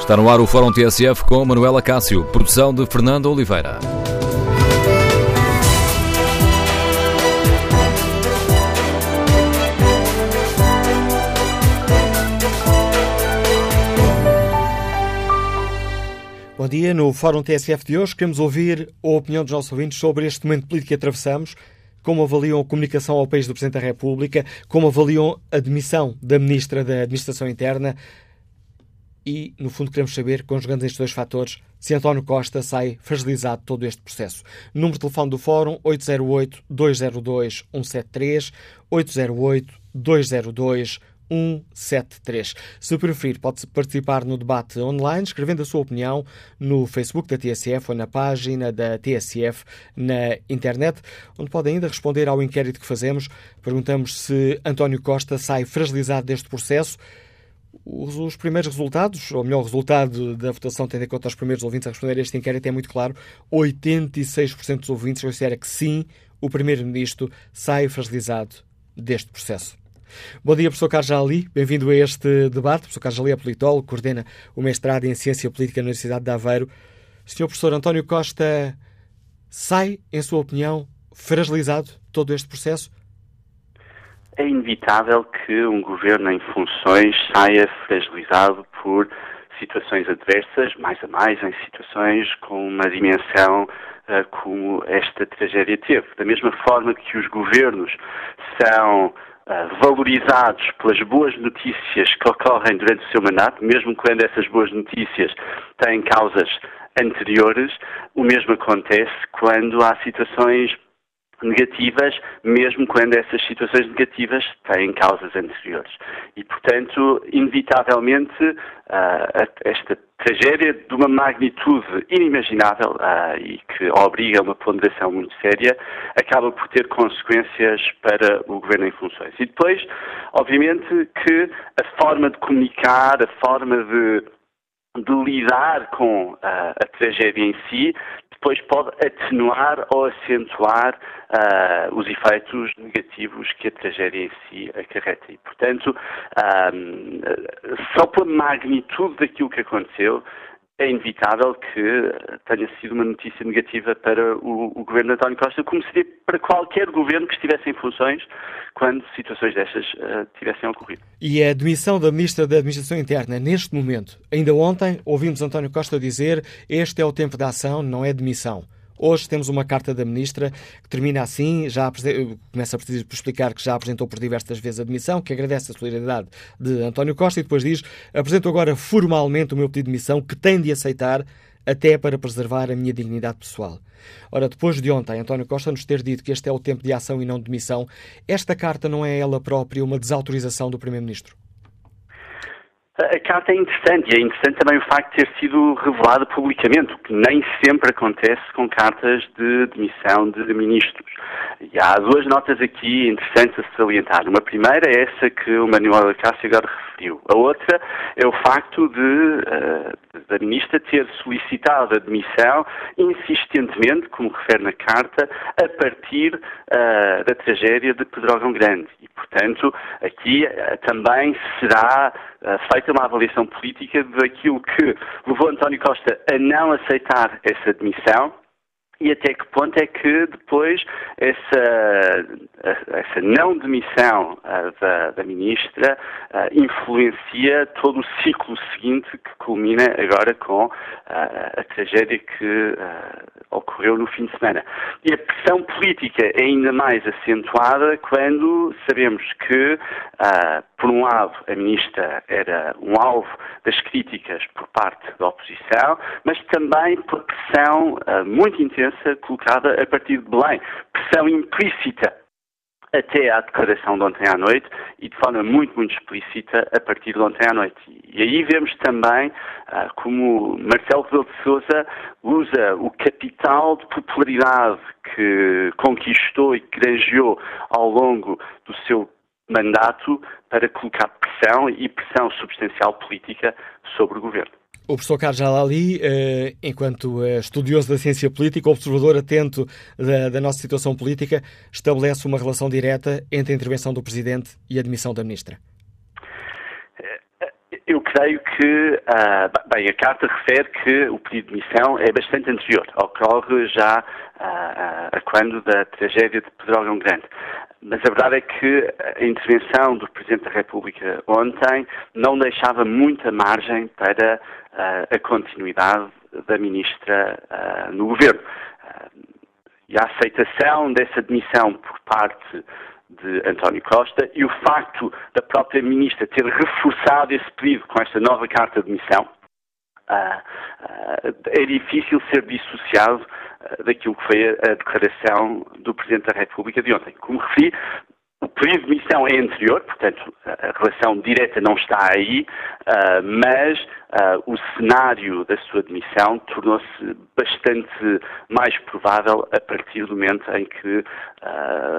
Está no ar o Fórum TSF com Manuela Cássio, produção de Fernando Oliveira. Bom dia. No Fórum TSF de hoje queremos ouvir a opinião dos nossos ouvintes sobre este momento político que atravessamos, como avaliam a comunicação ao país do Presidente da República, como avaliam a demissão da Ministra da Administração Interna e, no fundo, queremos saber, conjugando estes dois fatores, se António Costa sai fragilizado todo este processo. Número de telefone do Fórum 808-202-173, 808-202-173. 173. Se preferir, pode participar no debate online, escrevendo a sua opinião no Facebook da TSF ou na página da TSF na internet, onde pode ainda responder ao inquérito que fazemos. Perguntamos se António Costa sai fragilizado deste processo. Os, primeiros resultados, ou melhor, o resultado da votação, tendo em conta os primeiros ouvintes a responder a este inquérito, é muito claro. 86% dos ouvintes considera que sim, o Primeiro-Ministro sai fragilizado deste processo. Bom dia, professor Carlos Ali. Bem-vindo a este debate. Professor Carlos Ali é politólogo, coordena o mestrado em Ciência Política na Universidade de Aveiro. Senhor professor António Costa sai, em sua opinião, fragilizado todo este processo? É inevitável que um governo em funções saia fragilizado por situações adversas, mais a mais, em situações com uma dimensão uh, como esta tragédia teve. Da mesma forma que os governos são eh, valorizados pelas boas notícias que ocorrem durante o seu mandato, mesmo quando essas boas notícias têm causas anteriores, o mesmo acontece quando há situações negativas, mesmo quando essas situações negativas têm causas anteriores. E, portanto, inevitavelmente, uh, esta tragédia de uma magnitude inimaginável uh, e que obriga a uma ponderação muito séria, acaba por ter consequências para o governo em funções. E depois, obviamente, que a forma de comunicar, a forma de de lidar com uh, a tragédia em si depois pode atenuar ou acentuar uh, os efeitos negativos que a tragédia em si acarreta. E, portanto, um, só pela magnitude daquilo que aconteceu, é inevitável que tenha sido uma notícia negativa para o, o, governo de António Costa, como seria para qualquer governo que estivesse em funções quando situações destas uh, tivessem ocorrido. E a demissão da Ministra da Administração Interna, neste momento, ainda ontem ouvimos António Costa dizer este é o tempo da ação, não é demissão. Hoje temos uma carta da Ministra que termina assim, já começa por explicar que já apresentou por diversas vezes a demissão, que agradece a solidariedade de António Costa e depois diz: apresento agora formalmente o meu pedido de demissão que tem de aceitar até para preservar a minha dignidade pessoal. Ora, depois de ontem António Costa nos ter dito que este é o tempo de ação e não de demissão, esta carta não é ela própria uma desautorização do Primeiro-Ministro? A carta é interessante e é interessante também o facto de ter sido revelada publicamente, o que nem sempre acontece com cartas de demissão de ministros. E há duas notas aqui interessantes a salientar. Uma primeira é essa que o Manuel Acácio agora A outra é o facto de uh, da ministra ter solicitado a demissão insistentemente, como refere na carta, a partir uh, da tragédia de Pedrógão Grande. E, portanto, aqui uh, também será feita uma avaliação política daquilo que levou António Costa a não aceitar essa demissão e até que ponto é que depois essa, essa não demissão da, da, ministra influencia todo o ciclo seguinte que culmina agora com a tragédia que ocorreu no fim de semana. E a pressão política é ainda mais acentuada quando sabemos que, por um lado, a ministra era um alvo das críticas por parte da oposição, mas também por pressão muito intensa colocada a partir de Belém. Pressão implícita até à declaração de ontem à noite e de forma muito, muito explícita a partir de ontem à noite. E aí vemos também ah, como Marcelo Rebelo de Sousa usa o capital de popularidade que conquistou e que granjeou ao longo do seu mandato para colocar pressão e pressão substancial política sobre o governo. O professor Carlos Jalali, eh, enquanto eh, estudioso da ciência política, observador atento da, da, nossa situação política, estabelece uma relação direta entre a intervenção do Presidente e a admissão da Ministra. Eu creio que, uh, bem, a carta refere que o pedido de missão é bastante anterior, ocorre já uh, a quando da tragédia de Pedrógão Grande. Mas a verdade é que a intervenção do Presidente da República ontem não deixava muita margem para uh, a continuidade da Ministra no Governo. e a aceitação dessa demissão por parte de António Costa e o facto da própria Ministra ter reforçado esse pedido com esta nova carta de missão, uh, uh, é difícil ser dissociado uh, daquilo que foi a, declaração do Presidente da República de ontem. Como referi, o período de missão é anterior, portanto, a relação direta não está aí, mas o cenário da sua demissão tornou-se bastante mais provável a partir do momento em que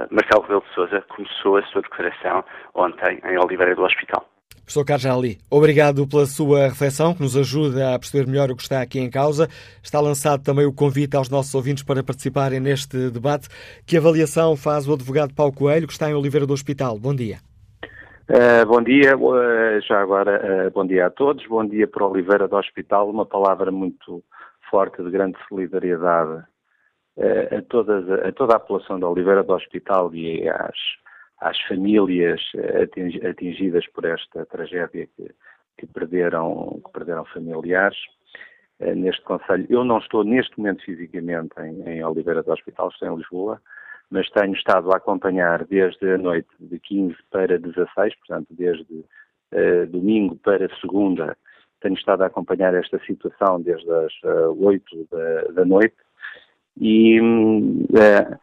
Marcelo Rebelo de Sousa começou a sua declaração ontem em Oliveira do Hospital. Professor Carlos Ali, obrigado pela sua reflexão, que nos ajuda a perceber melhor o que está aqui em causa. Está lançado também o convite aos nossos ouvintes para participarem neste debate. Que avaliação faz o advogado Paulo Coelho, que está em Oliveira do Hospital? Bom dia. Uh, bom dia, uh, já agora, uh, bom dia a todos. Bom dia para Oliveira do Hospital, uma palavra muito forte de grande solidariedade a, todas, a toda a população de Oliveira do Hospital e às às famílias eh, atingidas por esta tragédia que, que perderam, que perderam familiares eh, neste Conselho. Eu não estou neste momento fisicamente em, em Oliveira do Hospital, estou em Lisboa, mas tenho estado a acompanhar desde a noite de 15 para 16, portanto, desde uh, domingo para segunda, tenho estado a acompanhar esta situação desde as uh, 8 da, da noite e uh,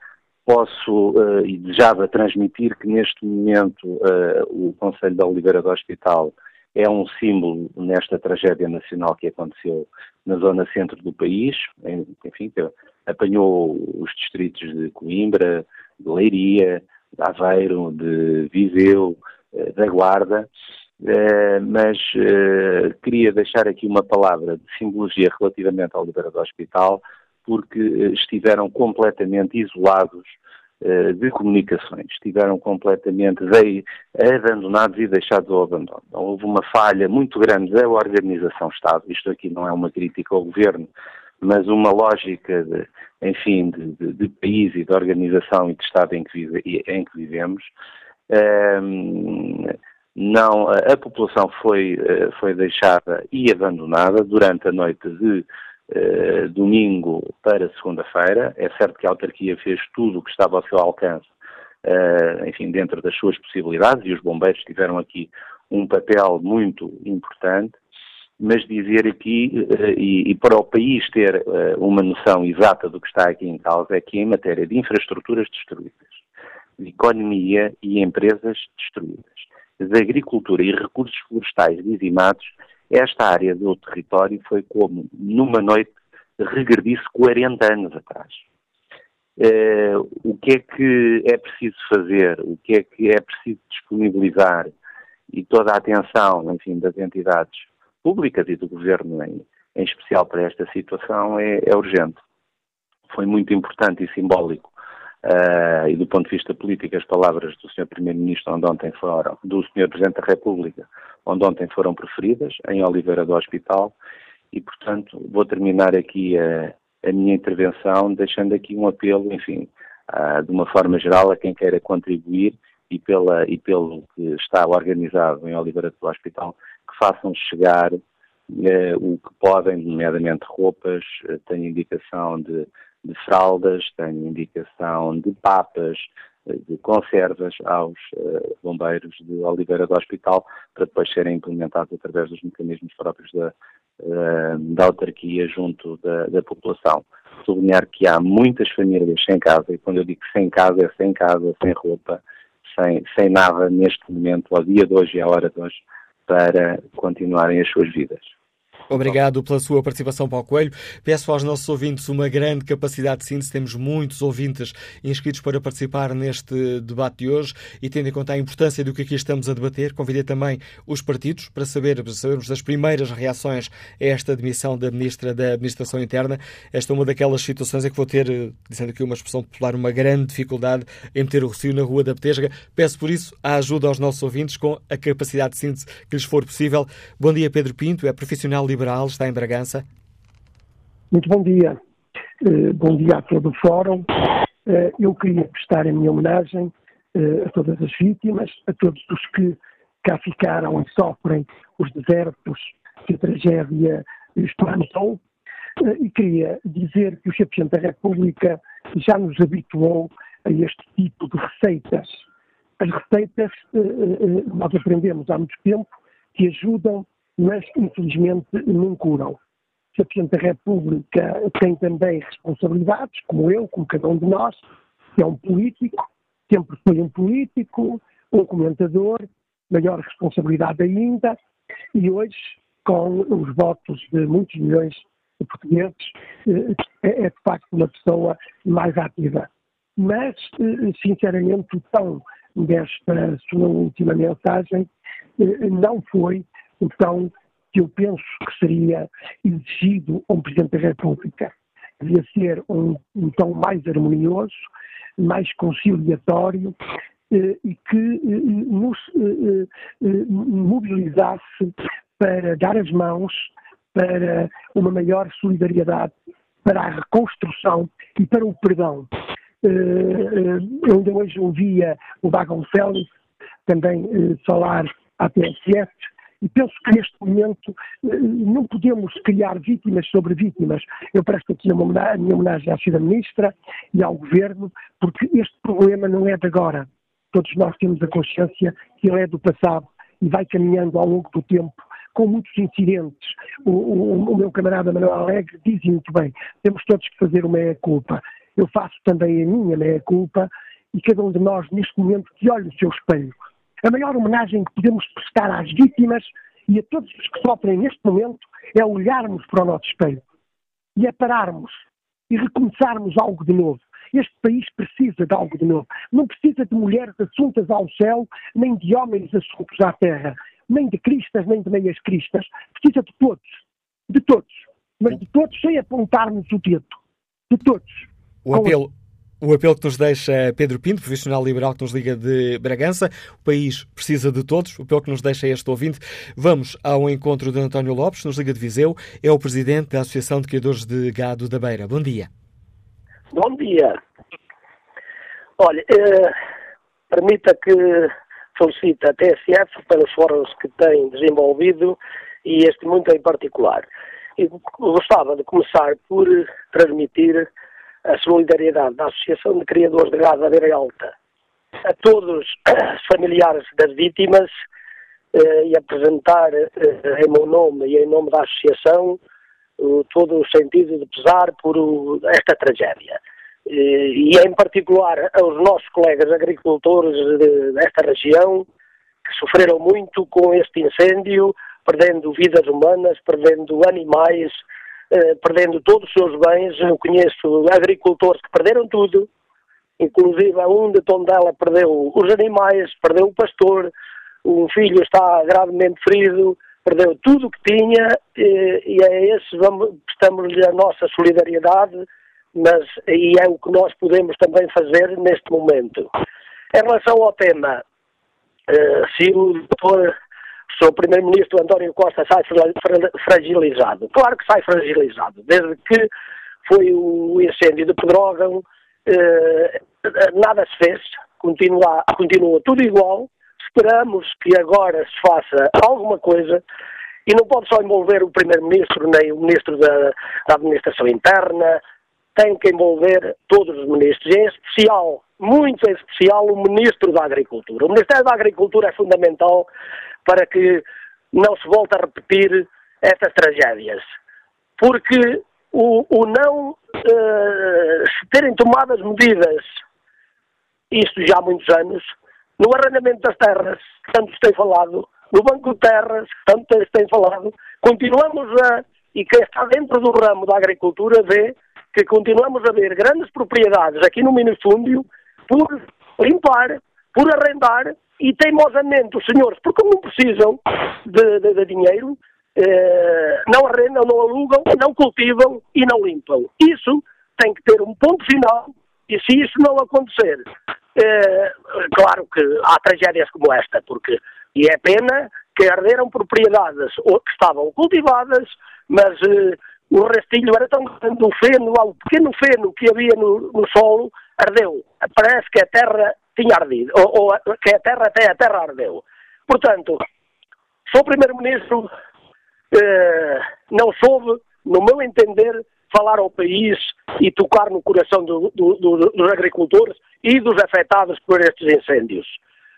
posso uh, e desejava transmitir que neste momento uh, o Conselho da Oliveira do Hospital é um símbolo nesta tragédia nacional que aconteceu na zona centro do país, enfim, apanhou os distritos de Coimbra, de Leiria, de Aveiro, de Viseu, uh, da Guarda, mas queria deixar aqui uma palavra de simbologia relativamente à Oliveira do Hospital, porque eh, estiveram completamente isolados uh, de comunicações, estiveram completamente abandonados e deixados ao abandono. Então, houve uma falha muito grande da organização-Estado, isto aqui não é uma crítica ao governo, mas uma lógica, de, enfim, de, de, de, país e de organização e de Estado em que, vive, em que vivemos. Um, não, a, a população foi, eh, foi deixada e abandonada durante a noite de eh, domingo para segunda-feira. É certo que a autarquia fez tudo o que estava ao seu alcance, uh, enfim, dentro das suas possibilidades, e os bombeiros tiveram aqui um papel muito importante, mas dizer aqui, uh, e, e, para o país ter uma noção exata do que está aqui em causa, é que em matéria de infraestruturas destruídas, de economia e empresas destruídas, de agricultura e recursos florestais dizimados, esta área do território foi como, numa noite, regredisse 40 anos atrás. Uh, o que é que é preciso fazer? O que é que é preciso disponibilizar? E toda a atenção, enfim, das entidades públicas e do governo em, em especial para esta situação é, é urgente. Foi muito importante e simbólico Uh, e do ponto de vista político, as palavras do Sr. Primeiro-Ministro, onde ontem foram, do Sr. Presidente da República, onde ontem foram preferidas, em Oliveira do Hospital, e, portanto, vou terminar aqui a, a minha intervenção deixando aqui um apelo, enfim, uh, de uma forma geral, a quem queira contribuir e, pela, e pelo que está organizado em Oliveira do Hospital, que façam chegar uh, o que podem, nomeadamente roupas, tenho indicação de de fraldas, tenho indicação de papas, de conservas aos uh, bombeiros de Oliveira do Hospital para depois serem implementados através dos mecanismos próprios da, uh, da autarquia junto da, da, população. Sublinhar que há muitas famílias sem casa, e quando eu digo sem casa, é sem casa, sem roupa, sem, sem nada neste momento, ao dia de hoje e à hora de hoje, para continuarem as suas vidas. Obrigado pela sua participação, Paulo Coelho. Peço aos nossos ouvintes uma grande capacidade de síntese. Temos muitos ouvintes inscritos para participar neste debate de hoje e, tendo em conta a importância do que aqui estamos a debater, convidei também os partidos para, saber, para sabermos das primeiras reações a esta demissão da Ministra da Administração Interna. Esta é uma daquelas situações em que vou ter, dizendo aqui uma expressão popular, uma grande dificuldade em meter o Rocio na Rua da Petesga. Peço por isso a ajuda aos nossos ouvintes com a capacidade de síntese que lhes for possível. Bom dia, Pedro Pinto, é profissional liberal Liberal, está em Bragança. Muito bom dia. Uh, bom dia a todo o Fórum. Uh, eu queria prestar a minha homenagem uh, a todas as vítimas, a todos os que cá ficaram e sofrem os desertos que a tragédia explantou. E queria dizer que o. Presidente da República já nos habituou a este tipo de receitas. As receitas, nós aprendemos há muito tempo, que ajudam mas infelizmente não curam. O Presidente da República tem também responsabilidades, como eu, como cada um de nós, é um político, sempre foi um político, um comentador, maior responsabilidade ainda, e hoje, com os votos de muitos milhões de portugueses, eh, é, é de facto uma pessoa mais ativa. Mas, eh, sinceramente, o tom desta sua última mensagem eh, não foi então, que eu penso que seria exigido a um Presidente da República. Devia ser um, um tom mais harmonioso, mais conciliatório eh, e que eh, nos eh, eh, mobilizasse para dar as mãos para uma maior solidariedade, para a reconstrução e para o perdão. Eh, eh, eu ainda hoje ouvia o Bagão Félix também falar à TSF e penso que neste momento eh, não podemos criar vítimas sobre vítimas. Eu presto aqui a minha homenagem à Sra. Ministra e ao Governo, porque este problema não é de agora. Todos nós temos a consciência que ele é do passado e vai caminhando ao longo do tempo com muitos incidentes. O, o, o meu camarada Manuel Alegre diz muito bem, temos todos que fazer uma meia-culpa. Eu faço também a minha meia-culpa e cada um de nós, neste momento, que olhe o seu espelho a maior homenagem que podemos prestar às vítimas e a todos os que sofrem neste momento é olharmos para o nosso espelho e é pararmos e recomeçarmos algo de novo. Este país precisa de algo de novo. Não precisa de mulheres assuntas ao céu, nem de homens assuntos à terra, nem de cristas, nem de meias cristas. Precisa de todos. De todos. Mas de todos sem apontarmos o dedo. De todos. O apelo, o apelo que nos deixa Pedro Pinto, profissional liberal que nos liga de Bragança. O país precisa de todos. O apelo que nos deixa este ouvinte. Vamos ao encontro de António Lopes, nos liga de Viseu. É o presidente da Associação de Criadores de Gado da Beira. Bom dia. Bom dia. Olha, eh, permita que felicite a TSF pelos fóruns que tem desenvolvido e este muito em particular. Gostava de começar por transmitir a solidariedade da Associação de Criadores de Gado da Beira Alta a todos os familiares das vítimas eh, e apresentar eh, em meu nome e em nome da Associação eh, todo o sentido de pesar por esta tragédia. E em particular aos nossos colegas agricultores de, desta região que sofreram muito com este incêndio, perdendo vidas humanas, perdendo animais, eh, perdendo todos os seus bens. Eu conheço agricultores que perderam tudo, inclusive um de Tondela perdeu os animais, perdeu o pastor, um filho está gravemente ferido, perdeu tudo o que tinha e, e a esse prestamos-lhe a nossa solidariedade, mas e é o que nós podemos também fazer neste momento. Em relação ao tema, eh, se o doutor o Primeiro-Ministro António Costa sai fragilizado. Claro que sai fragilizado. Desde que foi o incêndio de Pedrógão, eh, nada se fez, continua, continua tudo igual. Esperamos que agora se faça alguma coisa e não pode só envolver o Primeiro-Ministro nem o Ministro da, da Administração Interna, tem que envolver todos os ministros, em especial, muito em especial, o Ministro da Agricultura. O Ministério da Agricultura é fundamental para que não se volte a repetir estas tragédias. Porque o, o não uh, se terem tomado as medidas, isto já há muitos anos, no arrendamento das terras, que tanto se tem falado, no Banco de Terras, que tanto se tem falado, continuamos a, e quem está dentro do ramo da agricultura vê que continuamos a ver grandes propriedades aqui no minifúndio por limpar, por arrendar e teimosamente os senhores, porque não precisam de, de, de dinheiro, eh, não arrendam, não alugam, não cultivam e não limpam. Isso tem que ter um ponto final e se isso não acontecer, eh, claro que há tragédias como esta, porque e é pena que arderam propriedades que estavam cultivadas, mas eh, o restilho era tão grande, o feno, o pequeno feno que havia no, no solo, ardeu. Parece que a terra tinha ardido, ou, ou que a terra até a terra ardeu. Portanto, sou primeiro-ministro, eh, não soube, no meu entender, falar ao país e tocar no coração do, do, do, dos agricultores e dos afetados por estes incêndios.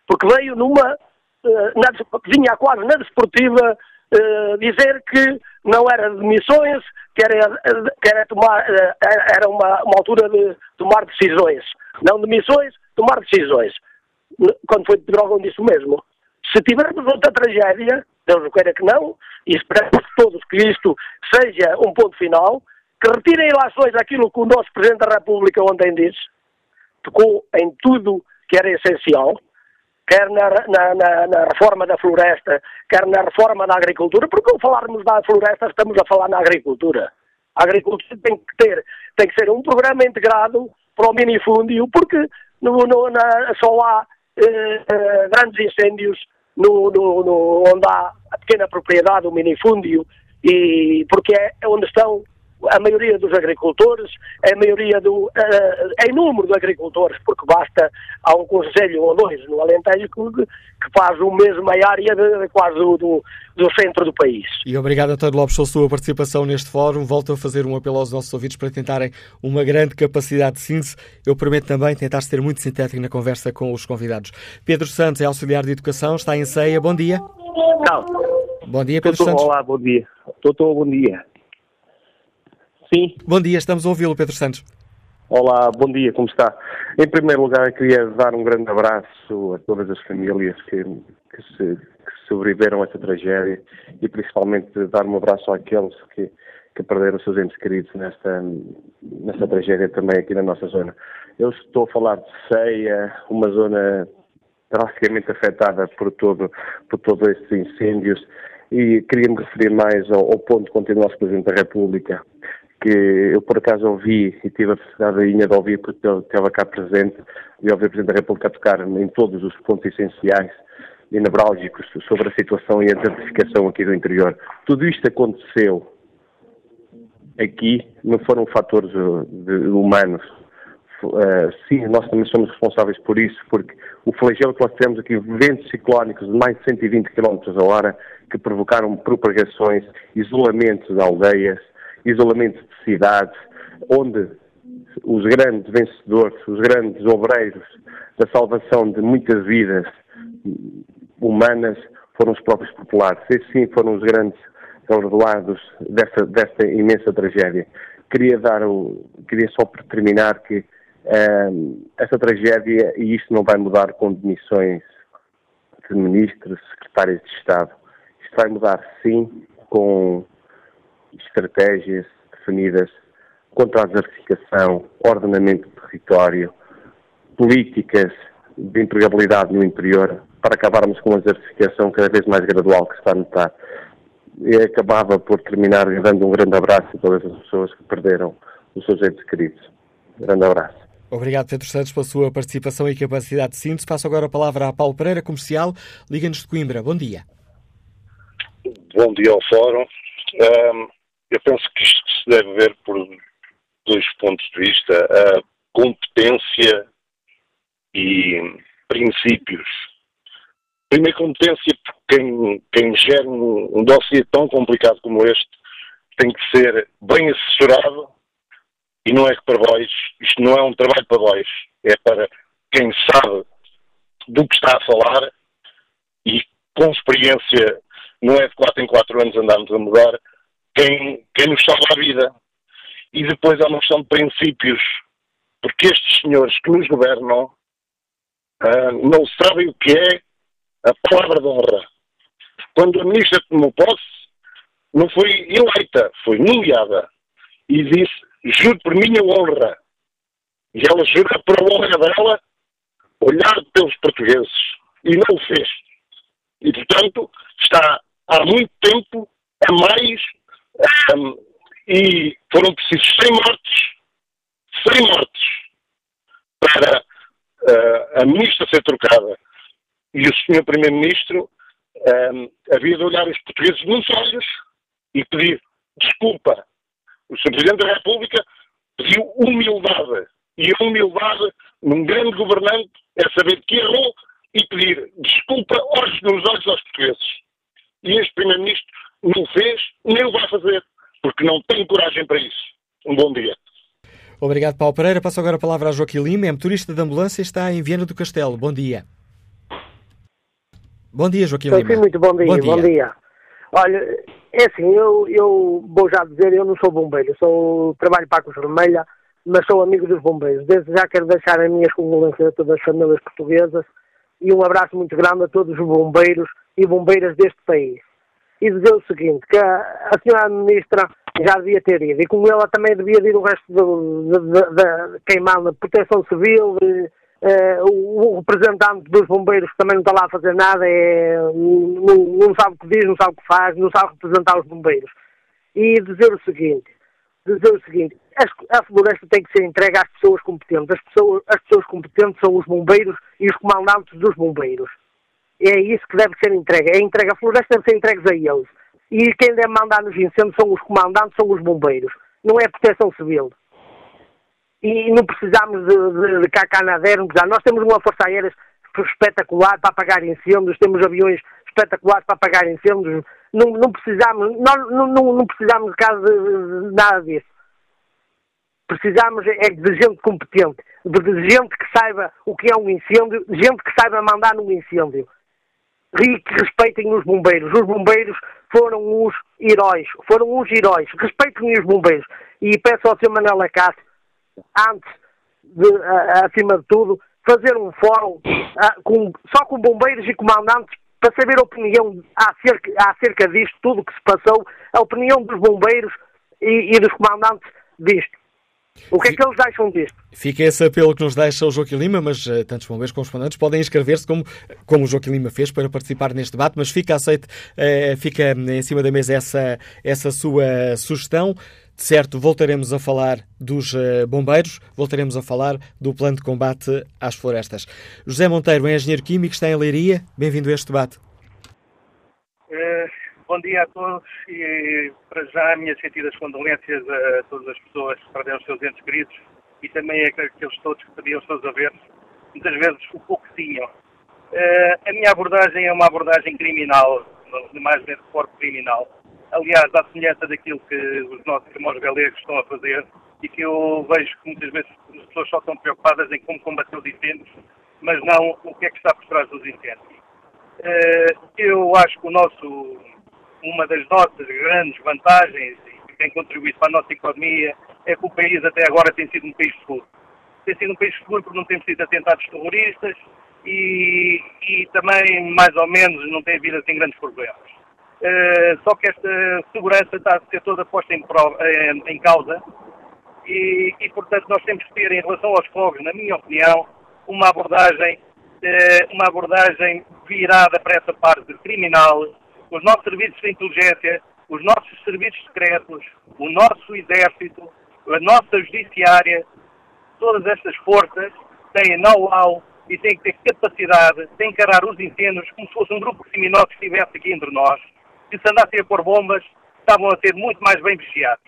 Porque veio numa, eh, na, vinha quase na desportiva eh, dizer que não era de missões, que era, que era, tomar, eh, era uma, uma altura de tomar decisões. Não de missões, tomar decisões. Quando foi de Pedrógão disse o mesmo. Se tivermos outra tragédia, Deus não queira que não, e esperamos todos que isto seja um ponto final, que retirem ilações aquilo que o nosso Presidente da República ontem disse, tocou em tudo que era essencial, quer na, na, na, na, reforma da floresta, quer na reforma da agricultura, porque ao falarmos da floresta estamos a falar na agricultura. A agricultura tem que ter, tem que ser um programa integrado para o minifúndio, porque no, no, na, só há eh, eh, grandes incêndios no, no, onde há a pequena propriedade, o minifúndio, e porque é onde estão a maioria dos agricultores, a maioria do, uh, em número de agricultores, porque basta, há um conselho ou dois no Alentejo que, que faz o mesmo área de, de quase do, do, do, centro do país. E obrigado a António Lopes pela sua participação neste fórum. Volto a fazer um apelo aos nossos ouvidos para tentarem uma grande capacidade de síntese. Eu prometo também tentar ser muito sintético na conversa com os convidados. Pedro Santos é auxiliar de educação, está em ceia. Bom dia. Não. Bom dia, Pedro Doutor, Santos. Olá, bom dia. Doutor, bom dia. Sim. Bom dia, estamos a ouvi-lo, Pedro Santos. Olá, bom dia, como está? Em primeiro lugar, queria dar um grande abraço a todas as famílias que, que, se, que sobreviveram a esta tragédia e principalmente dar um abraço àqueles que, que perderam seus entes queridos nesta, nesta tragédia também aqui na nossa zona. Eu estou a falar de Ceia, uma zona drasticamente afetada por todo, por todos estes incêndios e queria me referir mais ao, ao ponto o nosso Presidente da República, que eu por acaso ouvi e tive a felicidade de ouvir porque ele estava cá presente e ouvi o Presidente da República tocar em todos os pontos essenciais e nevrálgicos sobre a situação e a desertificação aqui do interior. Tudo isto aconteceu aqui, não foram fatores uh, de, humanos. Uh, sim, nós também somos responsáveis por isso, porque o flagelo que nós temos aqui, ventos ciclónicos de mais de 120 km a hora, que provocaram propagações, isolamentos de aldeias, isolamento de cidades, onde os grandes vencedores, os grandes obreiros da salvação de muitas vidas humanas foram os próprios populares. Esses sim foram os grandes galardoados desta, desta imensa tragédia. Queria dar queria só terminar que um, essa tragédia, e isto não vai mudar com demissões de ministros, secretários de Estado, isto vai mudar sim com estratégias definidas contra a desertificação, ordenamento do território, políticas de empregabilidade no interior, para acabarmos com a desertificação cada vez mais gradual que se está a notar. E acabava por terminar dando um grande abraço a todas as pessoas que perderam os seus entes queridos. Um grande abraço. Obrigado, Pedro Santos, pela sua participação e capacidade de síntese. Passo agora a palavra a Paulo Pereira, comercial. Liga-nos de Coimbra. Bom dia. Bom dia ao Fórum. Um, eu penso que isto se deve ver por dois pontos de vista: a competência e princípios. Primeiro, competência, porque quem, quem gera um, um dossiê tão complicado como este tem que ser bem assessorado e não é para vós, isto não é um trabalho para vós, é para quem sabe do que está a falar e com experiência, não é de 4 em 4 anos andarmos a mudar, quem, quem nos salva a vida. E depois há uma questão de princípios, porque estes senhores que nos governam uh, não sabem o que é a palavra de honra. Quando a ministra tomou posse, não foi eleita, foi nomeada. E disse, juro por minha honra. E ela jura por a honra dela olhar pelos portugueses. E não o fez. E, portanto, está há muito tempo a mais um, e foram precisos 100 mortes, 100 mortes para uh, a ministra ser trocada. E o senhor primeiro-ministro um, havia de olhar os portugueses nos olhos e pedir desculpa. O Sr. Presidente da República pediu humildade. E a humildade num grande governante é saber que errou e pedir desculpa olhos nos olhos aos portugueses. E este Primeiro-Ministro não fez, nem o vai fazer, porque não tem coragem para isso. Um bom dia. Obrigado, Paulo Pereira. Passo agora a palavra a Joaquim Lima, é motorista de ambulância e está em Viena do Castelo. Bom dia. Bom dia, Joaquim Lima. Sim, muito bom dia, bom dia. Bom dia. Olha, é assim, eu, eu vou já dizer, eu não sou bombeiro, sou, trabalho para a Cruz Vermelha, mas sou amigo dos bombeiros. Desde já quero deixar as minhas condolências a todas as famílias portuguesas e um abraço muito grande a todos os bombeiros e bombeiras deste país. E dizer o seguinte, que a, a senhora ministra já devia ter ido, e com ela também devia ir o resto da queimada proteção civil, Uh, o, o, representante dos bombeiros que também não está lá a fazer nada, é, não, não, sabe o que diz, não sabe o que faz, não sabe representar os bombeiros. E dizer o seguinte, dizer o seguinte, a floresta tem que ser entregue às pessoas competentes. As pessoas, as pessoas competentes são os bombeiros e os comandantes dos bombeiros. É isso que deve ser entregue. A entrega, a floresta deve ser entregue a eles. E quem deve mandar nos incêndios são os comandantes, são os bombeiros. Não é a proteção civil e não precisamos de, de, de nós temos uma força aérea espetacular para apagar incêndios, temos aviões espetaculares para apagar incêndios, não, não precisamos, nós não, não, não precisamos de, caso de nada disso. Precisamos é de gente competente, de gente que saiba o que é um incêndio, gente que saiba mandar num incêndio e que respeitem os bombeiros. Os bombeiros foram os heróis, foram os heróis. Respeitem os bombeiros. E peço ao Sr. Manuel Acácio antes, de, uh, acima de tudo, fazer um fórum uh, com, só com bombeiros e comandantes para saber a opinião acerca, acerca disto, tudo o que se passou, a opinião dos bombeiros e, e dos comandantes disto. O que é que eles acham disto? Fica esse apelo que nos deixa o Joaquim Lima, mas uh, tantos bombeiros como os comandantes podem inscrever-se como, como o Joaquim Lima fez para participar neste debate, mas fica aceite, uh, fica em cima da mesa essa, essa sua sugestão. Certo, voltaremos a falar dos uh, bombeiros, voltaremos a falar do plano de combate às florestas. José Monteiro é engenheiro químico, está em Leiria. Bem-vindo a este debate. Uh, bom dia a todos e para já minhas sentidas condolências a todas as pessoas que perderam os seus entes queridos e também aqueles todos que perdiam os seus haveres, muitas vezes o pouco tinham. Uh, a minha abordagem é uma abordagem criminal, mais de corpo criminal aliás, à semelhança daquilo que os nossos irmãos galegos estão a fazer e que eu vejo que muitas vezes as pessoas só estão preocupadas em como combater os incêndios, mas não o que é que está por trás dos incêndios. Eh, eu acho que o nosso, uma das nossas grandes vantagens e que tem contribuído para a nossa economia é que o país até agora tem sido um país seguro. Tem sido um país seguro porque não temos tido atentados terroristas e, e também, mais ou menos, não tem havido assim grandes problemas. Uh, só que esta segurança está a ser toda posta em, prova, em, em causa e, e, portanto, nós temos que ter, em relação aos fogos, na minha opinião, uma abordagem, uh, uma abordagem virada para essa parte criminal. Os nossos serviços de inteligência, os nossos serviços secretos, o nosso exército, a nossa judiciária, todas estas forças têm know-how e têm que ter capacidade de encarar os incêndios como se fosse um grupo criminoso que estivesse aqui entre nós que se andassem a pôr bombas, estavam a ser muito mais bem vigiados.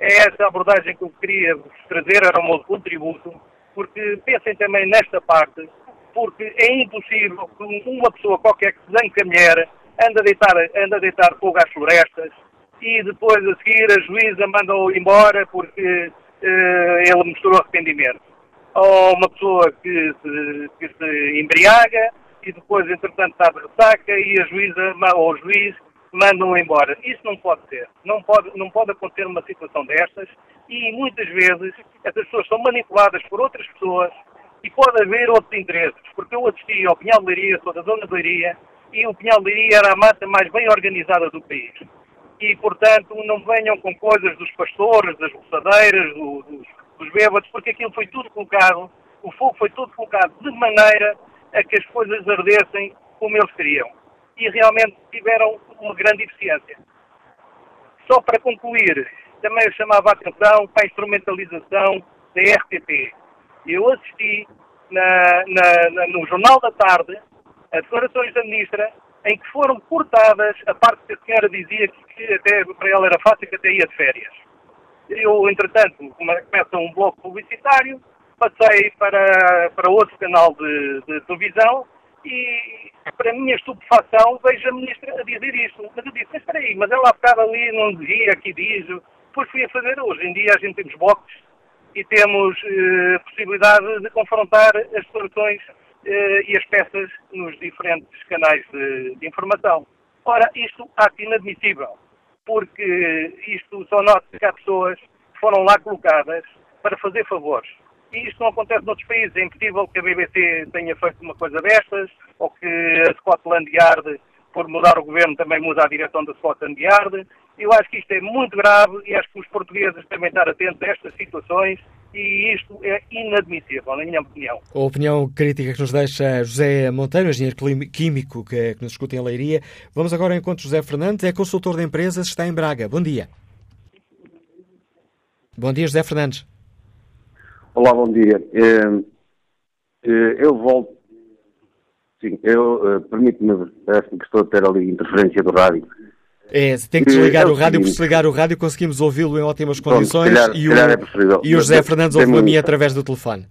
É essa a abordagem que eu queria vos trazer, era o meu contributo, porque pensem também nesta parte, porque é impossível que uma pessoa qualquer que se mulher anda a deitar, anda a deitar fogo às florestas e depois a seguir a juíza manda-o embora porque uh, ele mostrou arrependimento. Ou uma pessoa que se, que se embriaga e depois, entretanto, está de ressaca e a juíza ou o juiz mandam-o embora. Isso não pode ser. Não pode, não pode acontecer uma situação destas e muitas vezes essas pessoas são manipuladas por outras pessoas e pode haver outros interesses. Porque eu assisti ao Pinhal de Leiria, sou da zona de Leiria, e o Pinhal Leiria era a massa mais bem organizada do país. e, portanto, não venham com coisas dos pastores, das roçadeiras, do, dos, dos bêbados, porque aquilo foi tudo colocado, o fogo foi tudo colocado de maneira a que as coisas ardessem como eles queriam. E realmente tiveram uma grande eficiência. Só para concluir, também eu chamava a atenção para a instrumentalização da RTP. Eu assisti na, na, na, no Jornal da Tarde a declarações da Ministra em que foram cortadas a parte que a senhora dizia que, até para ela era fácil que até ia de férias. Eu, entretanto, começa um bloco publicitário, passei para, para outro canal de, de televisão e, para minha estupefação, vejo a ministra a dizer isto. Mas eu disse, mas espera aí, mas ela bocado ali não dizia, aqui diz. Depois fui a fazer hoje. Em dia a gente temos boxes e temos eh, possibilidade de confrontar as declarações e as peças nos diferentes canais de, de informação. Ora, isto ato inadmissível, porque isto só nota que há pessoas que foram lá colocadas para fazer favores. E isto não acontece noutros países. É impossível que a BBC tenha feito uma coisa destas, ou que a Scotland Yard, por mudar o governo, também muda a direção da Scotland Yard. Eu acho que isto é muito grave e acho que os portugueses devem estar atentos a estas situações e isto é inadmissível, na minha opinião. A opinião crítica que nos deixa José Monteiro, engenheiro químico que, que nos escuta em Leiria. Vamos agora ao encontro de José Fernandes, é consultor de empresas, está em Braga. Bom dia. Bom dia, José Fernandes. Olá, bom dia. Eh, eh, eu volto. Sim, eu eh, permito-me, parece-me que estou a ter ali interferência do rádio. É, tem que desligar é o, o rádio, porque se ligar o rádio conseguimos ouvi-lo em ótimas condições calhar, e, o, é e o José Fernandes ouve-me a mim através do telefone.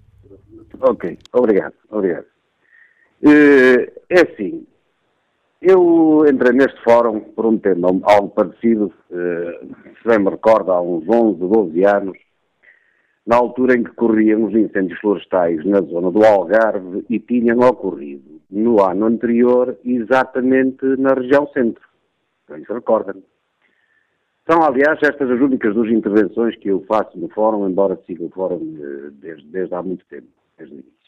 Ok, obrigado, obrigado. Uh, é assim, eu entrei neste fórum por um tema algo parecido, uh, se bem me recordo, há uns 11, 12 anos, na altura em que corriam os incêndios florestais na zona do Algarve e tinham ocorrido no ano anterior exatamente na região centro. Isso recorda-me. São, aliás, estas as únicas duas intervenções que eu faço no fórum, embora siga o fórum eh, desde, desde há muito tempo, desde o início.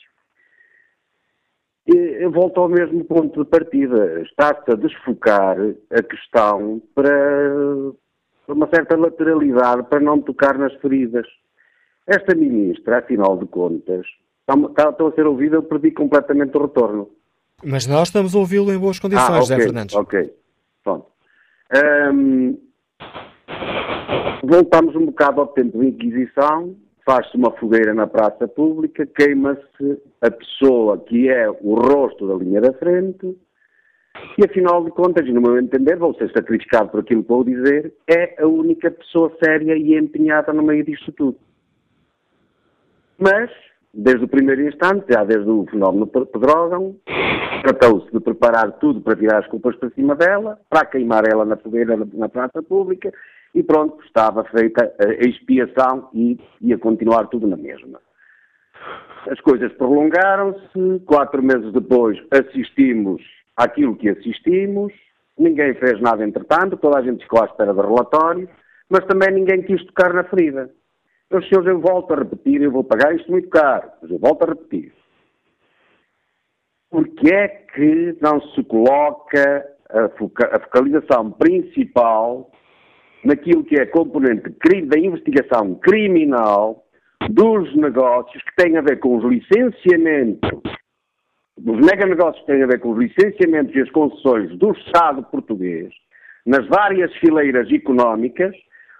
E eu volto ao mesmo ponto de partida. Está-se a desfocar a questão para, para uma certa lateralidade, para não tocar nas feridas. Esta ministra, afinal de contas, está, está a ser ouvida, eu perdi completamente o retorno. Mas nós estamos a ouvi-lo em boas condições, ah, okay, José Fernandes. Ok, pronto. Um, voltamos um bocado ao tempo da Inquisição, faz-se uma fogueira na praça pública, queima-se a pessoa que é o rosto da linha da frente, e afinal de contas, no meu entender, vou ser sacrificado por aquilo que vou dizer, é a única pessoa séria e empenhada no meio disto tudo. Mas, desde o primeiro instante, já desde o fenómeno Pedrógão, tratou-se de preparar tudo para tirar as culpas para cima dela, para queimar ela na fogueira na praça pública, e pronto, estava feita a expiação e ia continuar tudo na mesma. As coisas prolongaram-se, quatro meses depois assistimos àquilo que assistimos, ninguém fez nada entretanto, toda a gente ficou à espera do relatório, mas também ninguém quis tocar na ferida. Meus senhores, eu volto a repetir, eu vou pagar isto muito caro, mas eu volto a repetir. Porque é que não se coloca a, foca a focalização principal naquilo que é componente da investigação criminal dos negócios que têm a ver com os licenciamentos, dos meganegócios que têm a ver com os licenciamentos e as concessões do Estado português nas várias fileiras económicas,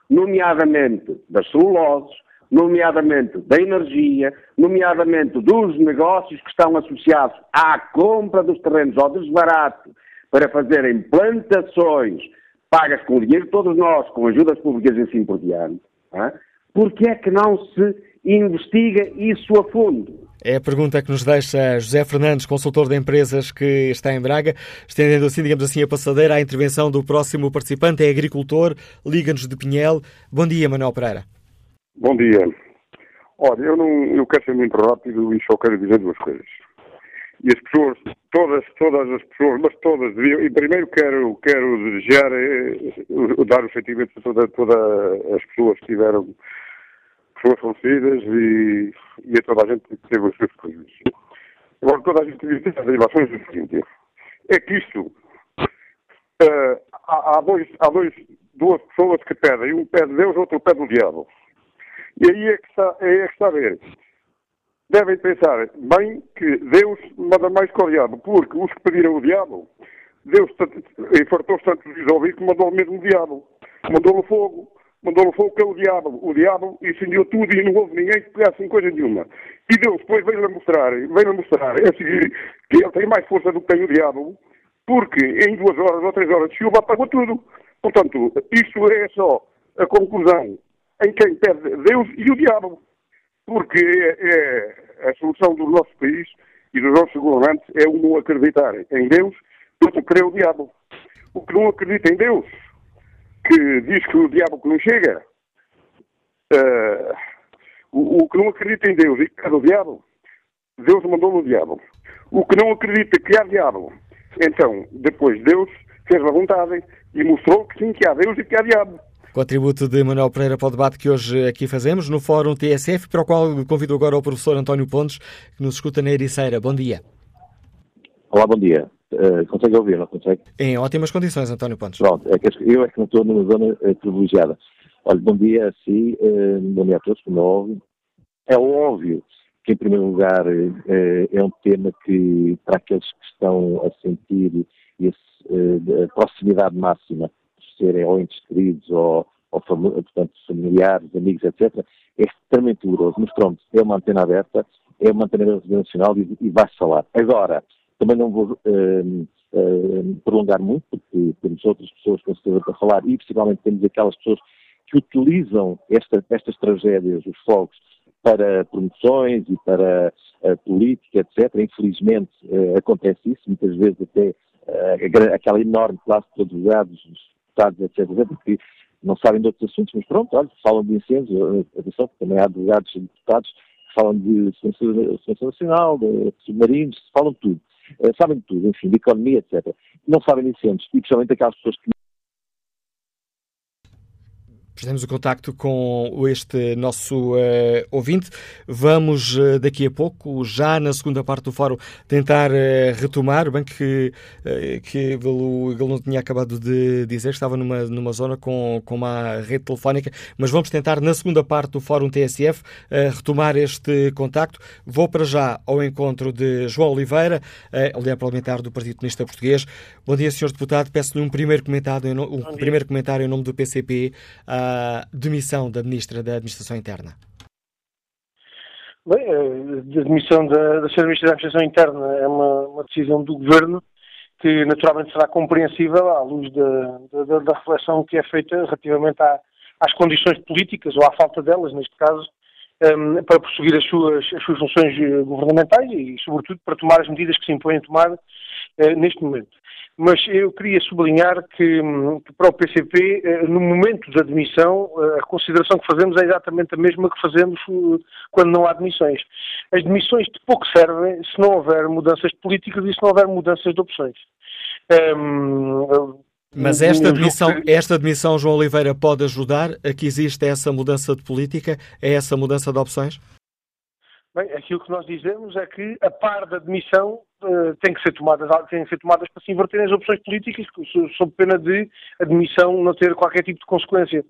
nomeadamente das celuloses, nomeadamente da energia, nomeadamente dos negócios que estão associados à compra dos terrenos ao desbarato para fazerem plantações pagas com o dinheiro de todos nós, com ajudas públicas e assim por diante. É? Porque é que não se investiga isso a fundo? É a pergunta que nos deixa José Fernandes, consultor de empresas que está em Braga, estendendo assim, digamos assim, a passadeira à intervenção do próximo participante, é agricultor, Liga-nos de Pinhel. Bom dia, Manuel Pereira. Bom dia. Olha, eu, não, eu quero ser muito rápido e só quero dizer duas coisas. E as pessoas, todas, todas as pessoas, mas todas e primeiro quero, quero desejar, eh, dar os sentimentos a todas toda as pessoas que tiveram, pessoas falecidas e, e a toda a gente que teve as suas coisas. Agora, toda a gente ter as relações do seguinte, é que isto, uh, há, há, dois, há dois, duas pessoas que pedem, um pede Deus, outro pede o diabo. E aí é que está, é que está a ver. Devem pensar bem que Deus manda mais que o diabo, porque os que pediram o diabo, Deus fartou-se tanto de ouvir que mandou o mesmo diabo. Mandou-lhe fogo, mandou-lhe fogo que é o diabo. O diabo incendiou tudo e não houve ninguém que pegasse em coisa nenhuma. E Deus depois veio-lhe mostrar, veio mostrar a seguir que ele tem mais força do que tem o diabo, porque em duas horas ou três horas de chuva apagou tudo. Portanto, isto é só a conclusão em quem pede Deus e o diabo. Porque é, é a solução do nosso país e dos nossos governantes é o não acreditar em Deus outro crer o diabo. O que não acredita em Deus, que diz que o diabo que não chega, uh, o, o, que não acredita em Deus e que quer o diabo, Deus mandou o diabo. O que não acredita que há diabo, então, depois Deus fez a vontade e mostrou que sim, que há Deus e que há diabo. Contributo de Manuel Pereira para o debate que hoje aqui fazemos no Fórum TSF, para o qual convido agora o professor António Pontes, que nos escuta na Ericeira. Bom dia. Olá, bom dia. Uh, consegue ouvir, não consegue? Em ótimas condições, António Pontes. Pronto, é que eu é que não estou numa zona uh, privilegiada. Olha, bom dia a si, uh, bom dia a todos que me ouvem. É óbvio que, em primeiro lugar, é um tema que, para aqueles que estão a sentir esse, a proximidade máxima serem ou entes queridos ou, ou portanto, familiares, amigos, etc., é extremamente doloroso. Mas pronto, é uma antena aberta, é uma antena nacional e, e vai-se falar. Agora, também não vou uh, uh, prolongar muito, porque temos outras pessoas com certeza para falar e principalmente temos aquelas pessoas que utilizam esta, estas tragédias, os fogos, para promoções e para uh, política, etc. Infelizmente uh, acontece isso, muitas vezes até uh, aquela enorme classe de advogados, deputados, etc., porque não sabem de outros assuntos, mas pronto, olha, falam de incêndios, atenção, também há advogados e deputados que falam de segurança nacional, de submarinos, falam de tudo. Uh, sabem de tudo, enfim, de economia, etc. Não sabem de incêndios, e principalmente aquelas pessoas que Fizemos o contacto com este nosso uh, ouvinte. Vamos, uh, daqui a pouco, já na segunda parte do fórum, tentar uh, retomar. Bem que, que ele, ele, não tinha acabado de dizer, estava numa, numa zona com, com uma rede telefónica, mas vamos tentar, na segunda parte do fórum TSF, retomar este contacto. Vou para já ao encontro de João Oliveira, uh, líder parlamentar do Partido Comunista Português. Bom dia, Sr. Deputado. Peço-lhe um primeiro comentário, um primeiro comentário em nome do PCP a demissão da Ministra da Administração Interna? Bem, a demissão da, da Sra. Ministra da Administração Interna é uma, uma, decisão do Governo que naturalmente será compreensível à luz da, da, da reflexão que é feita relativamente à, às condições políticas, ou à falta delas, neste caso, um, para prosseguir as suas, as suas funções governamentais e, sobretudo, para tomar as medidas que se impõem tomar uh, neste momento mas eu queria sublinhar que, que, para o PCP, eh, no momento da admissão, eh, a consideração que fazemos é exatamente a mesma que fazemos eh, quando não há admissões. As demissões de pouco servem se não houver mudanças políticas e se não houver mudanças de opções. Um, mas esta admissão, esta admissão, João Oliveira, pode ajudar a que exista essa mudança de política, a essa mudança de opções? Bem, aquilo que nós dizemos é que, a par da admissão, uh, tem, que ser tomadas, tem que ser tomadas para se inverterem as opções políticas, sob pena de admissão não ter qualquer tipo de consequência.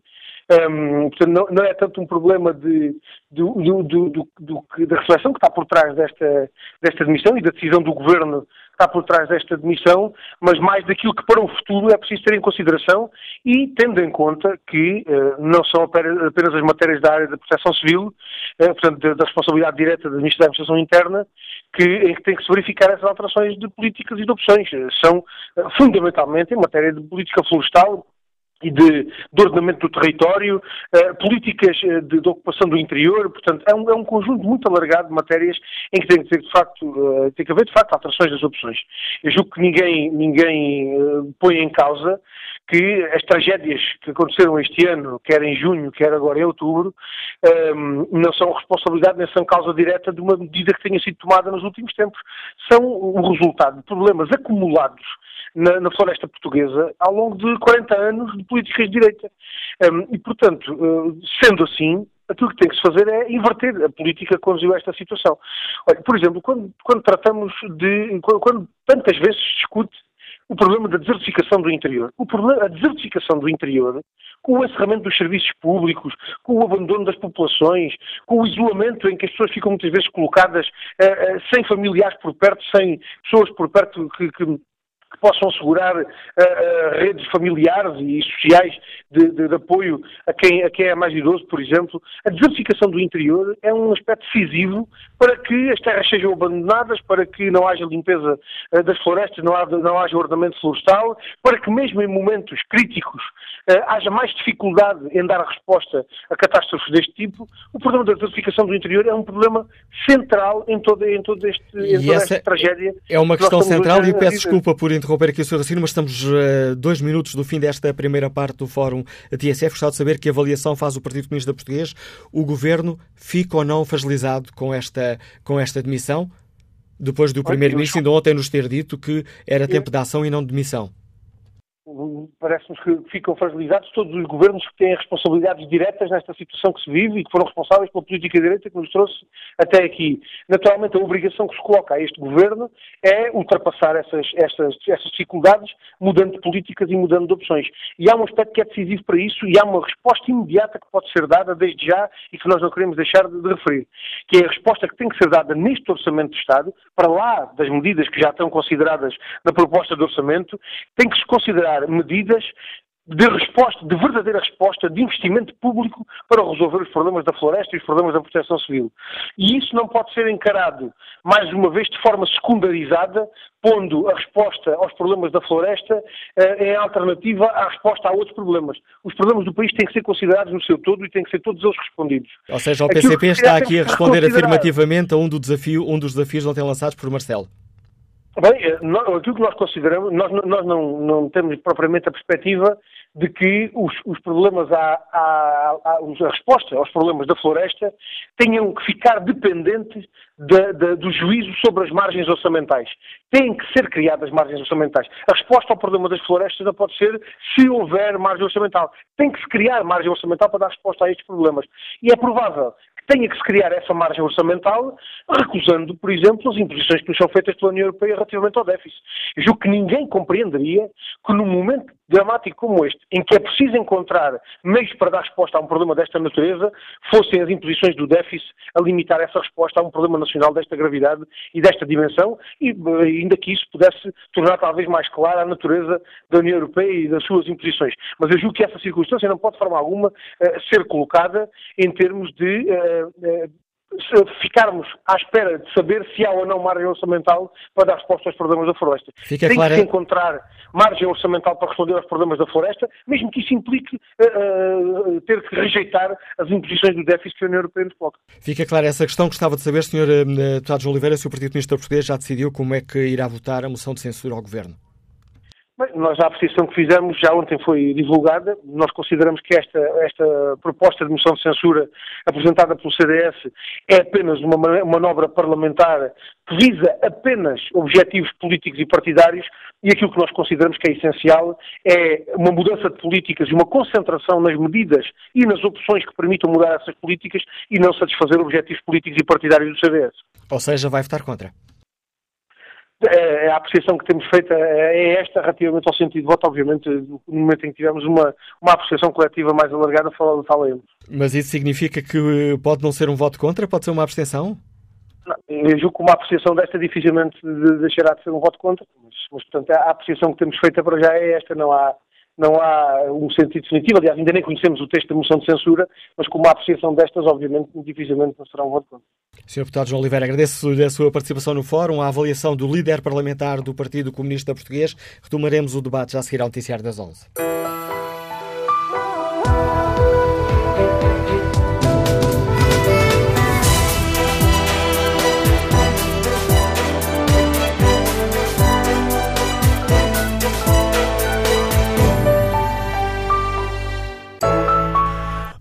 Um, portanto, não, não, é tanto um problema de, do, do, do, da reflexão que está por trás desta, desta admissão e da decisão do Governo está por trás desta demissão, mas mais daquilo que para o futuro é preciso ter em consideração e tendo em conta que uh, não são apenas as matérias da área da proteção civil, uh, portanto, da, da, responsabilidade direta da Administração Interna, que, em que tem que se verificar essas alterações de políticas e de opções. São uh, fundamentalmente em matéria de política florestal, e de, de, ordenamento do território, uh, políticas uh, de, de, ocupação do interior, portanto, é um, é um, conjunto muito alargado de matérias em que tem que ter, de facto, uh, tem que haver, de facto, alterações das opçes. Eu julgo que ninguém, ninguém põe em causa que as tragédias que aconteceram este ano, quer em junho, quer agora em outubro, um, não são responsabilidade nem são causa direta de uma medida que tenha sido tomada nos últimos tempos. São o resultado de problemas acumulados na, na, floresta portuguesa ao longo de 40 anos de políticas de direita. Um, e, portanto, uh, sendo assim, aquilo que tem que se fazer é inverter a política que conduziu a esta situação. Olha, por exemplo, quando, quando tratamos de. Quando, quando tantas vezes se discute o problema da desertificação do interior. O problema, a desertificação do interior, com o encerramento dos serviços públicos, com o abandono das populações, com o isolamento em que as pessoas ficam muitas vezes colocadas uh, uh, sem familiares por perto, sem pessoas por perto que, que que possam assegurar uh, uh, redes familiares e sociais de, de, de, apoio a quem, a quem é mais idoso, por exemplo. A desertificação do interior é um aspecto decisivo para que as terras sejam abandonadas, para que não haja limpeza uh, das florestas, não, há, não haja ordenamento florestal, para que mesmo em momentos críticos haja mais dificuldade em dar resposta a catástrofes deste tipo. O problema da desertificação do interior é um problema central em toda, em todo este, em toda esta tragédia. É uma questão central e peço desculpa por interromper aqui o Sr. Racino, mas estamos uh, dois minutos do fim desta primeira parte do Fórum TSF. Gostava de saber que avaliação faz o Partido Comunista Português. O Governo fica ou não fragilizado com esta, com esta demissão? Depois do Primeiro-Ministro, ainda ontem nos ter dito que era tempo de ação e não de demissão parece-nos que ficam fragilizados todos os governos que têm responsabilidades diretas nesta situação que se vive e que foram responsáveis pela política direita que nos trouxe até aqui. Naturalmente, a obrigação que se coloca a este governo é ultrapassar essas, essas, essas dificuldades, mudando de políticas e mudando de opções. E há um aspecto que é decisivo para isso e há uma resposta imediata que pode ser dada desde já e que nós não queremos deixar de, de referir, que é a resposta que tem que ser dada neste Orçamento de Estado, para lá das medidas que já estão consideradas na proposta de orçamento, tem que se considerar medidas de resposta, de verdadeira resposta, de investimento público para resolver os problemas da floresta e os problemas da proteção civil. E isso não pode ser encarado, mais uma vez, de forma secundarizada, pondo a resposta aos problemas da floresta eh, em alternativa à resposta a outros problemas. Os problemas do país têm que ser considerados no seu todo e têm que ser todos eles respondidos. Ou seja, o PCP está aqui a responder afirmativamente a um, do desafio, um dos desafios ontem lançados por Marcelo. Bem, eh, aquilo que nós consideramos, nós, nós não, não, temos propriamente a perspectiva de que os, os problemas, à, à, à, a resposta aos problemas da floresta tenham que ficar dependentes de, de, do juízo sobre as margens orçamentais. Têm que ser criadas margens orçamentais. A resposta ao problema das florestas não pode ser se houver margem orçamental. Tem que se criar margem orçamental para dar resposta a estes problemas. E é provável tenha que se criar essa margem orçamental, recusando, por exemplo, as imposições que nos são feitas pela União Europeia relativamente ao déficit. Eu julgo que ninguém compreenderia que num momento dramático como este, em que é preciso encontrar meios para dar resposta a um problema desta natureza, fossem as imposições do déficit a limitar essa resposta a um problema nacional desta gravidade e desta dimensão, e ainda que isso pudesse tornar talvez mais clara a natureza da União Europeia e das suas imposições. Mas eu julgo que essa circunstância não pode de forma alguma uh, ser colocada em termos de uh, ficarmos à espera de saber se há ou não margem orçamental para dar resposta aos problemas da floresta. Fica Tem clara... que se encontrar margem orçamental para responder aos problemas da floresta, mesmo que isso implique uh, uh, ter que rejeitar as imposições do déficit que a União Europeia nos coloca. Fica clara essa questão. Gostava de saber, Sr. Uh, Deputado João Oliveira, se o Partido Comunista Português já decidiu como é que irá votar a moção de censura ao Governo. Nós, a apreciação que fizemos, já ontem foi divulgada. Nós consideramos que esta, esta proposta de moção de censura apresentada pelo CDS é apenas uma manobra parlamentar que visa apenas objetivos políticos e partidários e aquilo que nós consideramos que é essencial é uma mudança de políticas e uma concentração nas medidas e nas opções que permitam mudar essas políticas e não satisfazer objetivos políticos e partidários do CDS. Ou seja, vai votar contra? É, a apreciação que temos feita é esta relativamente ao sentido de voto, obviamente, no momento em que tivemos uma, uma apreciação coletiva mais alargada, falaremos. Mas isso significa que pode não ser um voto contra? Pode ser uma abstenção? Não, eu julgo que uma apreciação desta dificilmente deixará de ser um voto contra, mas, mas portanto a apreciação que temos feita para já é esta, não há, não há um sentido definitivo. Aliás, ainda nem conhecemos o texto da moção de censura, mas com uma apreciação destas, obviamente, dificilmente não será um voto contra. Sr. Deputado João Oliveira, agradeço a sua participação no fórum, a avaliação do líder parlamentar do Partido Comunista Português. Retomaremos o debate já a seguir ao noticiário das 11.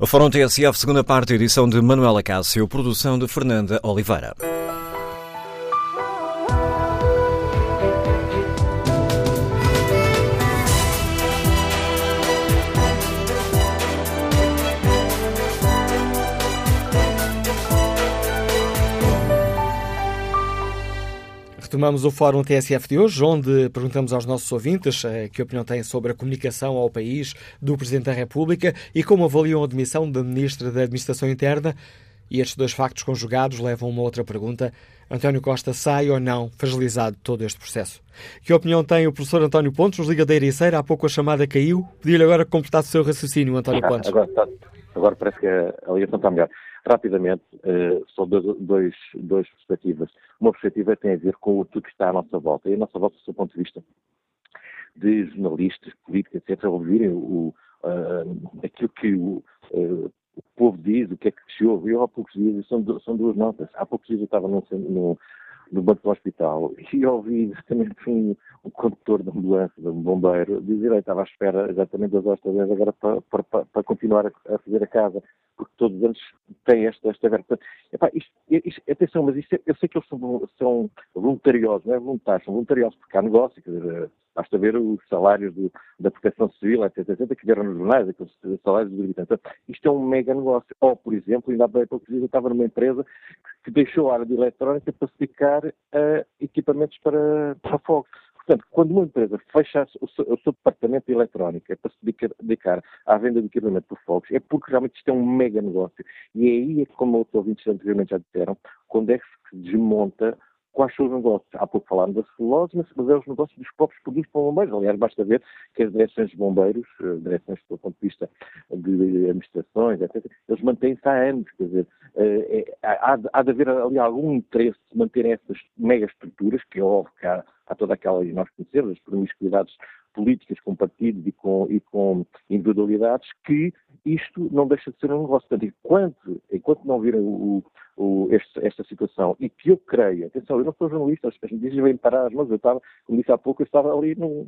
Fórum TSF, segunda parte, edição de Manuela Cássio, produção de Fernanda Oliveira. Retomamos o Fórum TSF de hoje, onde perguntamos aos nossos ouvintes eh, que opinião têm sobre a comunicação ao país do Presidente da República e como avaliam a demissão da Ministra da Administração Interna. E estes dois factos conjugados levam a uma outra pergunta. António Costa sai ou não fragilizado todo este processo? Que opinião tem o professor António Pontes, nos Liga da Ericeira? Há pouco a chamada caiu. Pedi-lhe agora que completasse o seu raciocínio, António Pontes. agora, agora parece que a ligação está melhor. Rapidamente, uh, são dois, dois, duas perspectivas. Uma perspectiva tem a ver com tudo que está à nossa volta. E a nossa volta, do seu ponto de vista de jornalistas, políticos, etc., ouvirem o, uh, aquilo que o, uh, o povo diz, o que é que se ouve. Eu há poucos dias, são, são duas notas, há poucos dias eu estava no, no, no banco do hospital e ouvi exatamente um, um condutor de ambulância, de um bombeiro, dizer que estava à espera exatamente das horas agora para, para, para, continuar a, a, fazer a casa, porque todos os anos tem esta, esta verba. Atenção, mas isto, eu sei que eles são, são voluntariosos, não é voluntários, são voluntariosos, porque há negócio, dizer, Basta ver os salários do, da proteção civil, etc, etc, que vieram nos jornais, aqueles salários dos habitantes. Isto é um mega negócio. Ou, por exemplo, ainda há bem poucos dias eu estava numa empresa que deixou a área de eletrónica para se dedicar a equipamentos para, para fogos. Portanto, quando uma empresa fecha o seu, o seu departamento de eletrónica para se dedicar à venda de equipamento por fogos, é porque realmente isto é um mega negócio. E é aí, é como os ouvintes anteriormente já disseram, quando é que se desmonta quais são os negócios. Há pouco falámos da celulose, mas, mas é os negócios dos próprios produtos para bombeiros. Aliás, basta ver que as direções de bombeiros, eh, direções do ponto de vista de administrações, etc., eles mantêm-se há anos. Quer dizer, é, há, há de haver ali algum interesse de manterem essas mega estruturas, que é óbvio que há, há toda aquela, e nós conhecemos, as promiscuidades políticas com partidos e com, e com individualidades, que isto não deixa de ser um negócio. Portanto, enquanto, enquanto não virem o, o, este, esta situação, e que eu creio, atenção, eu não sou jornalista, as pessoas vêm parar as mãos, eu estava, como disse há pouco, eu estava ali no,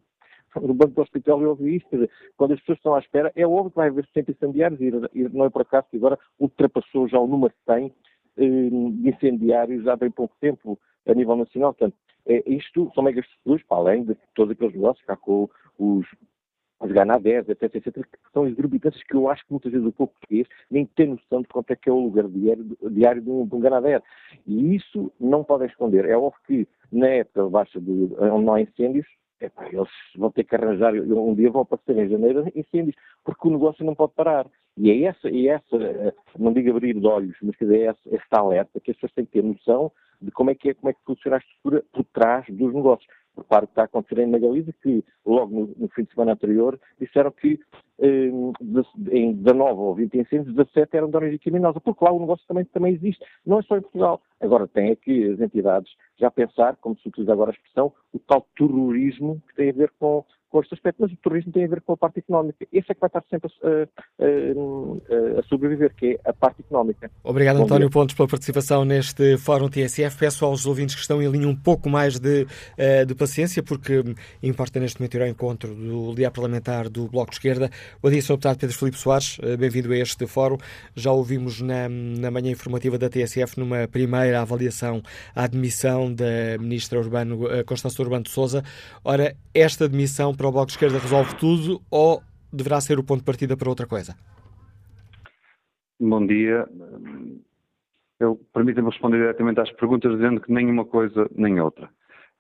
banco do hospital e ouvi isto, quando as pessoas estão à espera, é óbvio que vai haver sempre incendiários, e, e não é por acaso que agora ultrapassou já o número 100 eh, de incendiários há bem pouco tempo a nível nacional. Portanto, é, isto são megas estruturas, para além de todos aqueles negócios que com os os Ganadés, etc, etc, que são exorbitantes que eu acho que muitas vezes o povo português nem tem noção de quanto é que é o lugar diário, diário de, um, de um. E isso não podem esconder. É óbvio que na época baixa de, onde não há incêndios, epá, eles vão ter que arranjar, um dia vão aparecer em janeiro incêndios, porque o negócio não pode parar. E é essa, é essa não digo abrir de olhos, mas quer dizer, é essa, essa alerta que as pessoas têm que ter noção de como é que é, como é que funciona a estrutura por trás dos negócios. Repare o que está a acontecer na Galiza, que logo no, no, fim de semana anterior disseram que eh, em 19 ou 20 incêndios, 17 eram de origem criminosa, porque lá o negócio também, também existe, não é só em Portugal. Agora tem aqui as entidades já a pensar, como se utiliza agora a expressão, o tal terrorismo que tem a ver com, com este aspecto, mas o terrorismo tem a ver com a parte económica. Esse é que vai estar sempre a, a, a sobreviver, que é a parte económica. Obrigado, Bom António dia. Pontes, pela participação neste Fórum TSF. Peço aos ouvintes que estão em linha um pouco mais de, uh, de paciência, porque importa neste momento ir ao encontro do dia parlamentar do Bloco de Esquerda. O dia, Sr. Deputado Pedro Filipe Soares, uh, bem-vindo a este fórum. Já ouvimos na, na manhã informativa da TSF, numa primeira avaliação, a admissão da Ministra Urbano, uh, Constância Urbano de Souza. Ora, esta admissão para o Bloco de Esquerda resolve tudo ou deverá ser o ponto de partida para outra coisa? Bom dia. Eu permita-me responder diretamente às perguntas dizendo que nem uma coisa nem outra.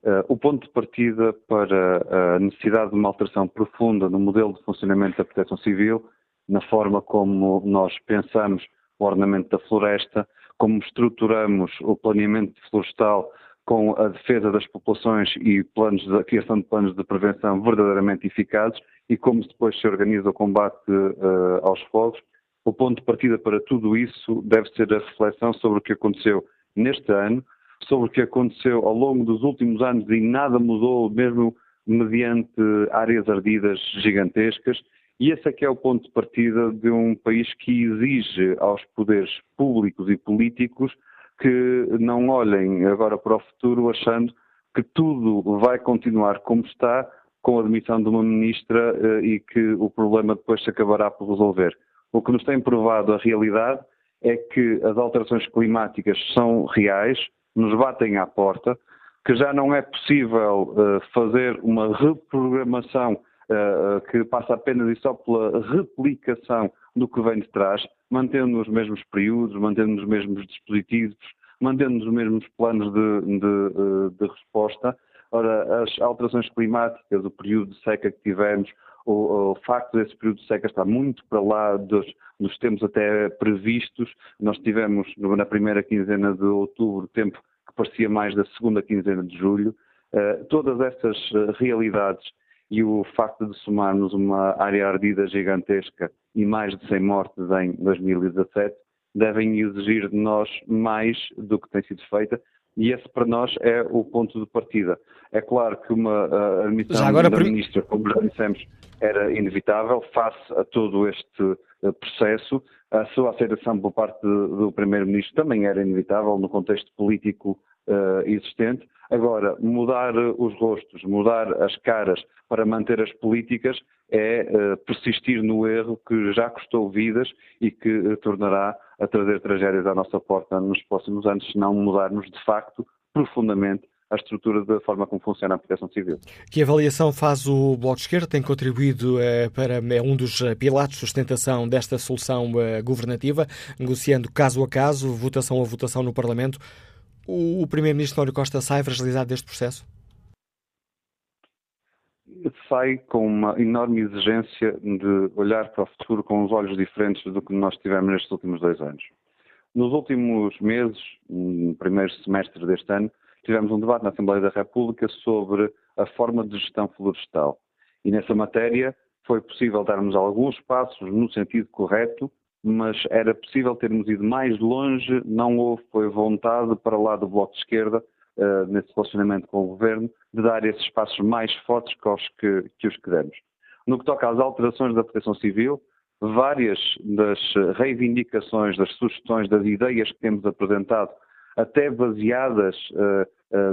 Uh, o ponto de partida para a necessidade de uma alteração profunda no modelo de funcionamento da proteção civil, na forma como nós pensamos o ornamento da floresta, como estruturamos o planeamento florestal com a defesa das populações e planos de, a criação de planos de prevenção verdadeiramente eficazes e como depois se organiza o combate uh, aos fogos. O ponto de partida para tudo isso deve ser a reflexão sobre o que aconteceu neste ano, sobre o que aconteceu ao longo dos últimos anos e nada mudou, mesmo mediante áreas ardidas gigantescas. E esse é que é o ponto de partida de um país que exige aos poderes públicos e políticos que não olhem agora para o futuro achando que tudo vai continuar como está com a admissão de uma ministra eh, e que o problema depois se acabará por resolver. O que nos tem provado a realidade é que as alterações climáticas são reais, nos batem à porta, que já não é possível uh, fazer uma reprogramação uh, que passa apenas e só pela replicação do que vem de trás, mantendo os mesmos períodos, mantendo os mesmos dispositivos, mantendo os mesmos planos de, de, de resposta. Ora, as alterações climáticas, o período de seca que tivemos, o, o, facto desse período de seca estar muito para lá dos, dos tempos até previstos. Nós tivemos na primeira quinzena de outubro tempo que parecia mais da segunda quinzena de julho. Uh, todas essas uh, realidades e o facto de somarmos uma área ardida gigantesca e mais de 100 mortes em 2017 devem exigir de nós mais do que tem sido feita e esse para nós é o ponto de partida. É claro que uma uh, admissão agora, da Ministra, como já dissemos, era inevitável face a todo este uh, processo. A sua aceitação por parte do Primeiro-Ministro também era inevitável no contexto político uh, existente. Agora, mudar os rostos, mudar as caras para manter as políticas é uh, persistir no erro que já custou vidas e que uh, tornará a trazer tragédias à nossa porta nos próximos anos, se não mudarmos de facto profundamente a estrutura da forma como funciona a proteção civil. Que avaliação faz o Bloco de Esquerda? Tem contribuído eh, para é um dos pilares de sustentação desta solução eh, governativa, negociando caso a caso, votação a votação no Parlamento. O, o Primeiro-Ministro Mário Costa sai fragilizado deste processo? Sai com uma enorme exigência de olhar para o futuro com os olhos diferentes do que nós tivemos nestes últimos dois anos. Nos últimos meses, no primeiro semestre deste ano, tivemos um debate na Assembleia da República sobre a forma de gestão florestal. E nessa matéria foi possível darmos alguns passos no sentido correto, mas era possível termos ido mais longe, não houve foi vontade para lá do Bloco de Esquerda, uh, nesse relacionamento com o Governo, de dar esses passos mais fortes que os que, que os que demos. No que toca às alterações da proteção civil, várias das reivindicações, das sugestões, das ideias que temos apresentado até baseadas uh,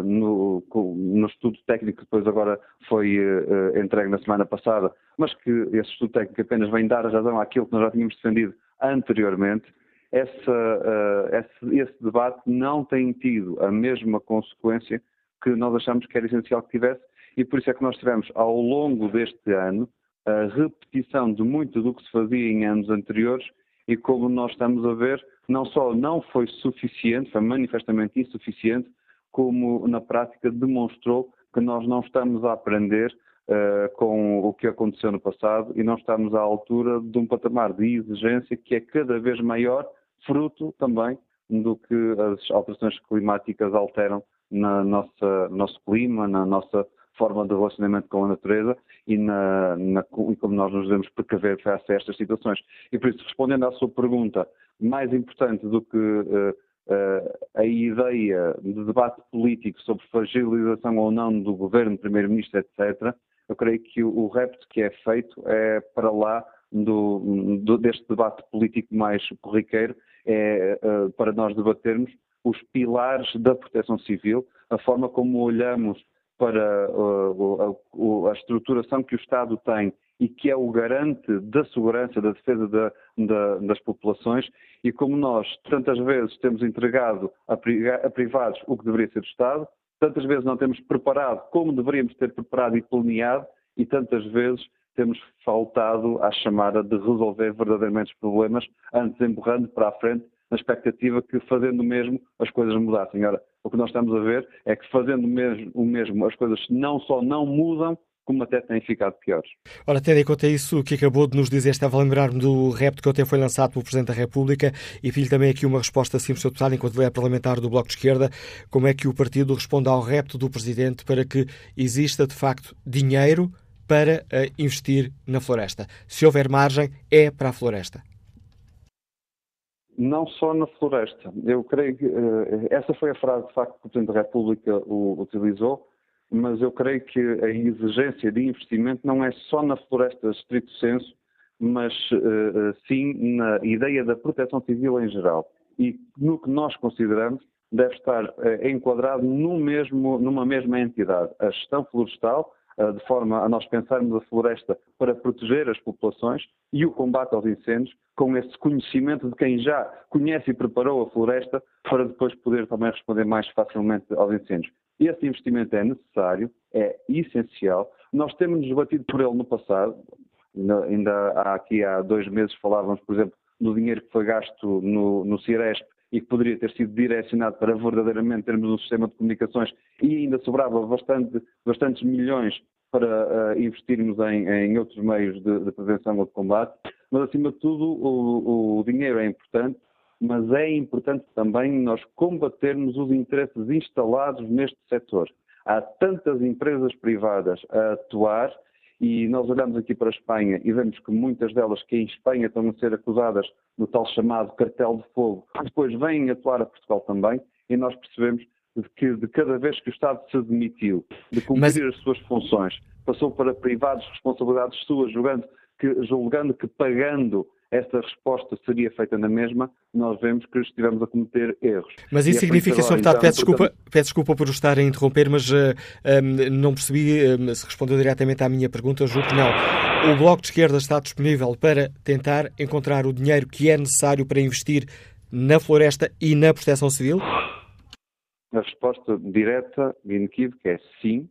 no, no, estudo técnico que depois agora foi uh, entregue na semana passada, mas que esse estudo técnico apenas vem dar razão àquilo que nós já tínhamos defendido anteriormente, essa, esse, esse, debate não tem tido a mesma consequência que nós achamos que era essencial que tivesse e por isso é que nós tivemos ao longo deste ano a repetição de muito do que se fazia em anos anteriores e como nós estamos a ver, não só não foi suficiente, foi manifestamente insuficiente, como na prática demonstrou que nós não estamos a aprender uh, com o que aconteceu no passado e não estamos à altura de um patamar de exigência que é cada vez maior, fruto também do que as alterações climáticas alteram na nossa, no nosso clima, na nossa forma de relacionamento com a natureza e, na, na, e como nós nos devemos precaver face a estas situações. E por isso, respondendo à sua pergunta, mais importante do que uh, a ideia de debate político sobre fragilização ou não do governo, primeiro-ministro, etc., eu creio que o, o repto que é feito é para lá do, do, deste debate político mais corriqueiro, é uh, para nós debatermos os pilares da proteção civil, a forma como olhamos para uh, a, a, estruturação que o Estado tem e que é o garante da segurança, da defesa da, da, das populações, e como nós tantas vezes temos entregado a, a privados o que deveria ser do Estado, tantas vezes não temos preparado como deveríamos ter preparado e planeado, e tantas vezes temos faltado à chamada de resolver verdadeiramente os problemas, antes empurrando para a frente na expectativa que fazendo o mesmo as coisas mudassem. Ora, o que nós estamos a ver é que fazendo mesmo, o mesmo as coisas não só não mudam, como até têm ficado piores. Ora, tendo em conta isso que acabou de nos dizer, estava a lembrar-me do repto que ontem foi lançado pelo Presidente da República e pedi também aqui uma resposta simples total, enquanto é parlamentar do Bloco de Esquerda, como é que o partido responde ao repto do Presidente para que exista, de facto, dinheiro para uh, investir na floresta. Se houver margem, é para a floresta. Não só na floresta. Eu creio que uh, essa foi a frase, de facto, que o Presidente da República o, utilizou, mas eu creio que a exigência de investimento não é só na floresta estrito senso, mas uh, sim na ideia da proteção civil em geral. E no que nós consideramos deve estar uh, enquadrado no mesmo, numa mesma entidade. A gestão florestal, uh, de forma a nós pensarmos a floresta para proteger as populações e o combate aos incêndios, com esse conhecimento de quem já conhece e preparou a floresta para depois poder também responder mais facilmente aos incêndios. Esse investimento é necessário, é essencial. Nós temos nos batido por ele no passado. Ainda há aqui há dois meses falávamos, por exemplo, do dinheiro que foi gasto no, no Ciresp e que poderia ter sido direcionado para verdadeiramente termos um sistema de comunicações e ainda sobrava bastante, bastantes milhões para uh, investirmos em, em, outros meios de, de, prevenção ou de combate. Mas, acima de tudo, o, o dinheiro é importante, mas é importante também nós combatermos os interesses instalados neste setor. Há tantas empresas privadas a atuar e nós olhamos aqui para a Espanha e vemos que muitas delas que em Espanha estão a ser acusadas no tal chamado cartel de fogo, depois vêm atuar a Portugal também e nós percebemos que de cada vez que o Estado se demitiu de cumprir Mas... as suas funções, passou para privados responsabilidades suas, julgando que, julgando que pagando essa resposta seria feita na mesma, nós vemos que estivemos a cometer erros. Mas isso é significa, Sr. Deputado, então, peço, desculpa, peço desculpa por estar a interromper, mas uh, eh, um, não percebi um, se respondeu diretamente à minha pergunta, julgo que não. O Bloco de Esquerda está disponível para tentar encontrar o dinheiro que é necessário para investir na floresta e na proteção civil? A resposta direta e inequívoca é sim,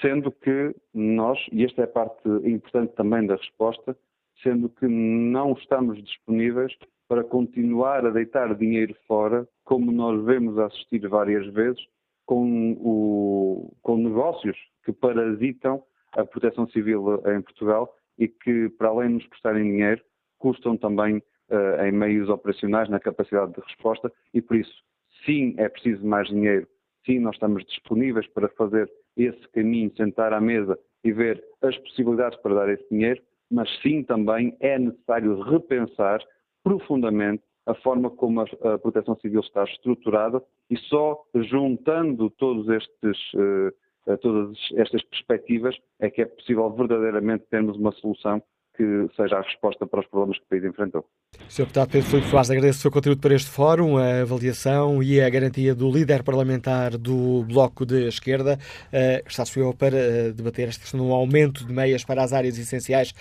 sendo que nós, e esta é a parte importante também da resposta, sendo que não estamos disponíveis para continuar a deitar dinheiro fora, como nós vemos assistir várias vezes, com, o, com negócios que parasitam a proteção civil em Portugal e que, para além de nos custarem dinheiro, custam também uh, em meios operacionais, na capacidade de resposta, e por isso, sim, é preciso mais dinheiro, sim, nós estamos disponíveis para fazer esse caminho, sentar à mesa e ver as possibilidades para dar esse dinheiro, mas sim também é necessário repensar profundamente a forma como a, proteção civil está estruturada e só juntando todos estes, uh, todas estas perspectivas é que é possível verdadeiramente termos uma solução que seja a resposta para os problemas que o país enfrentou. Sr. Deputado Pedro Filipe Soares, agradeço o seu contributo para este fórum, a avaliação e a garantia do líder parlamentar do Bloco de Esquerda. Uh, está disponível para uh, debater esta questão um aumento de meias para as áreas essenciais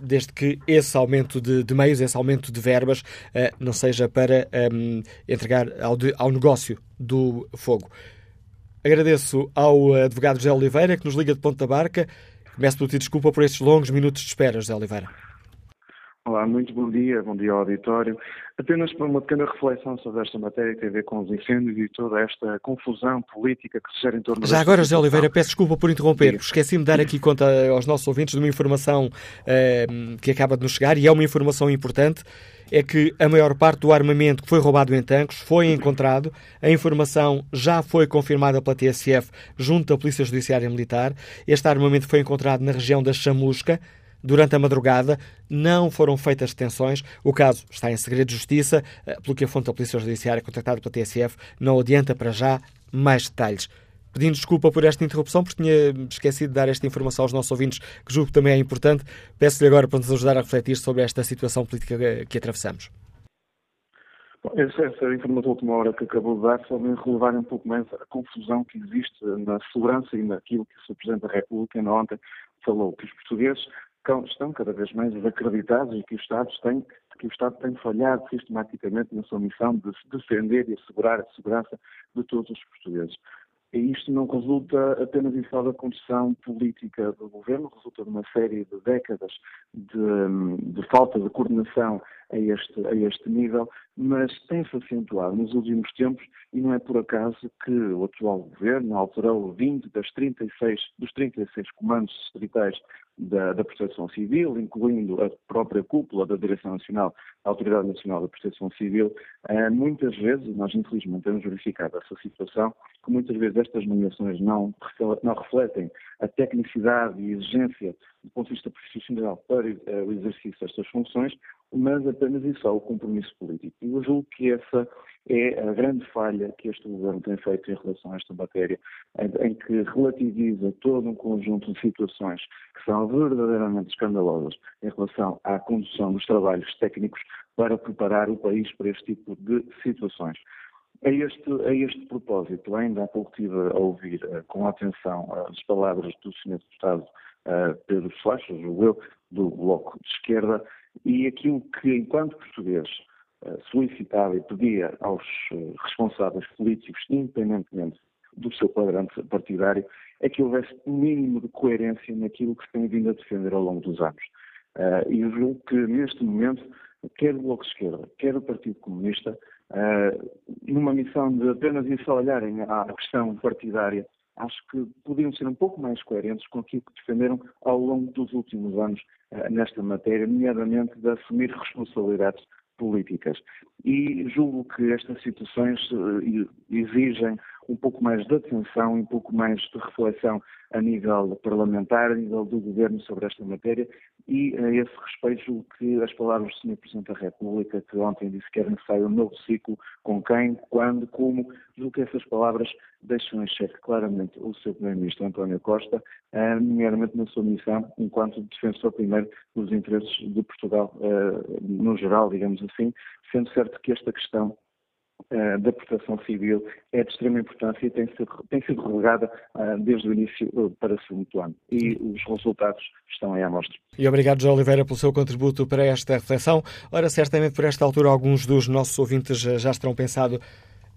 desde que esse aumento de, de, meios, esse aumento de verbas, uh, não seja para um, entregar ao, de, ao negócio do fogo. Agradeço ao advogado José Oliveira, que nos liga de Ponta Barca. Começo por pedir desculpa por estes longos minutos de espera, José Oliveira. Olá, muito bom dia, bom dia ao auditório. Apenas para uma pequena reflexão sobre esta matéria que tem a ver com os incêndios e toda esta confusão política que se gera em torno Já agora, José Oliveira, peço desculpa por interromper. Esqueci-me de dar aqui conta aos nossos ouvintes de uma informação eh, que acaba de nos chegar e é uma informação importante. É que a maior parte do armamento que foi roubado em Tancos foi encontrado. A informação já foi confirmada pela TSF junto à Polícia Judiciária Militar. Este armamento foi encontrado na região da Chamusca durante a madrugada. Não foram feitas detenções. O caso está em segredo de justiça, eh, pelo que a fonte da Polícia Judiciária, contactada pela TSF, não adianta para já mais detalhes. Pedindo desculpa por esta interrupção, porque tinha esquecido de dar esta informação aos nossos ouvintes, que julgo que também é importante. Peço-lhe agora para nos ajudar a refletir sobre esta situação política que atravessamos. Essa, essa informação última hora que acabou de dar só vem relevar um pouco mais a confusão que existe na segurança e naquilo que o Sr. Presidente da República ontem falou, que os portugueses estão cada vez mais desacreditados e que o Estado tem, que o Estado tem falhado sistematicamente na sua missão de defender e assegurar a segurança de todos os portugueses. E isto não resulta apenas e só da condição política do governo, resulta de uma série de décadas de, de falta de coordenação a este, a este nível, mas tem-se acentuado nos últimos tempos e não é por acaso que o atual governo alterou 20 das 36, dos 36 comandos distritais da, da Proteção Civil, incluindo a própria cúpula da Direção Nacional, a Autoridade Nacional da Proteção Civil. Uh, muitas vezes, nós infelizmente temos verificado essa situação, que muitas vezes estas nomeações não, não refletem a tecnicidade e exigência do ponto de vista profissional para uh, o exercício destas funções, mas apenas e só o compromisso político. E eu julgo que essa é a grande falha que este governo tem feito em relação a esta matéria, em, que relativiza todo um conjunto de situações que são verdadeiramente escandalosas em relação à condução dos trabalhos técnicos para preparar o país para este tipo de situações. A este, a este propósito, ainda há pouco estive a ouvir uh, com atenção as palavras do Sr. Deputado uh, Pedro Soares, eu, do Bloco de Esquerda, e aquilo que, enquanto português, uh, solicitava e pedia aos responsáveis políticos, independentemente do seu quadrante partidário, é que houvesse um mínimo de coerência naquilo que se tem vindo a defender ao longo dos anos. Uh, e julgo que neste momento quer o Bloco de Esquerda, quer o Partido Comunista, numa missão de apenas ir só olharem à questão partidária, acho que podiam ser um pouco mais coerentes com aquilo que defenderam ao longo dos últimos anos uh, nesta matéria, nomeadamente de assumir responsabilidades políticas. E julgo que estas situações uh, exigem um pouco mais de atenção, um pouco mais de reflexão a nível parlamentar, a nível do governo sobre esta matéria e a esse respeito julgo que as palavras do Sr. Presidente da República, que ontem disse que era necessário um novo ciclo, com quem, quando, como, julgo que essas palavras deixam em xeque claramente o Sr. Primeiro-Ministro António Costa, eh, nomeadamente na sua missão enquanto defensor primeiro dos interesses de Portugal eh, no geral, digamos assim, sendo certo que esta questão uh, da proteção civil é de extrema importância e tem sido, tem sido relegada uh, desde o início uh, para segundo plano. E os resultados estão aí à mostra. E obrigado, João Oliveira, pelo seu contributo para esta reflexão. Ora, certamente por esta altura alguns dos nossos ouvintes já estarão pensado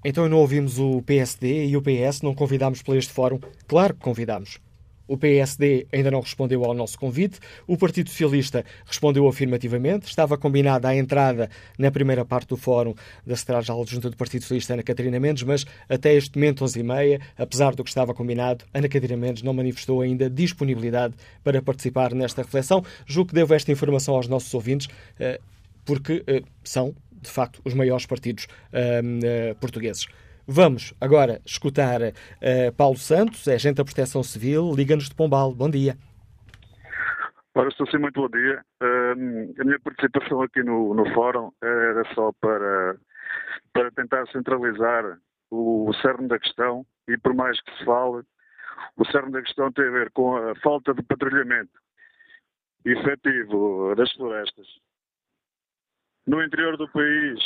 então não ouvimos o PSD e o PS, não convidámos para este fórum? Claro que convidámos. O PSD ainda não respondeu ao nosso convite. O Partido Socialista respondeu afirmativamente. Estava combinada a entrada na primeira parte do fórum da Secretária-Geral Junta do Partido Socialista, Ana Catarina Mendes, mas até este momento, 11h30, apesar do que estava combinado, Ana Catarina Mendes não manifestou ainda disponibilidade para participar nesta reflexão. Julgo que devo esta informação aos nossos ouvintes, eh, porque eh, são, de facto, os maiores partidos eh, portugueses. Vamos agora escutar uh, Paulo Santos, é agente da Proteção Civil, Liga-nos de Pombal. Bom dia. Ora, estou sim, muito bom dia. Uh, a minha participação aqui no, no fórum era só para, para tentar centralizar o, o cerne da questão e por mais que se fale, o cerne da questão tem a ver com a falta de patrulhamento efetivo das florestas. No interior do país,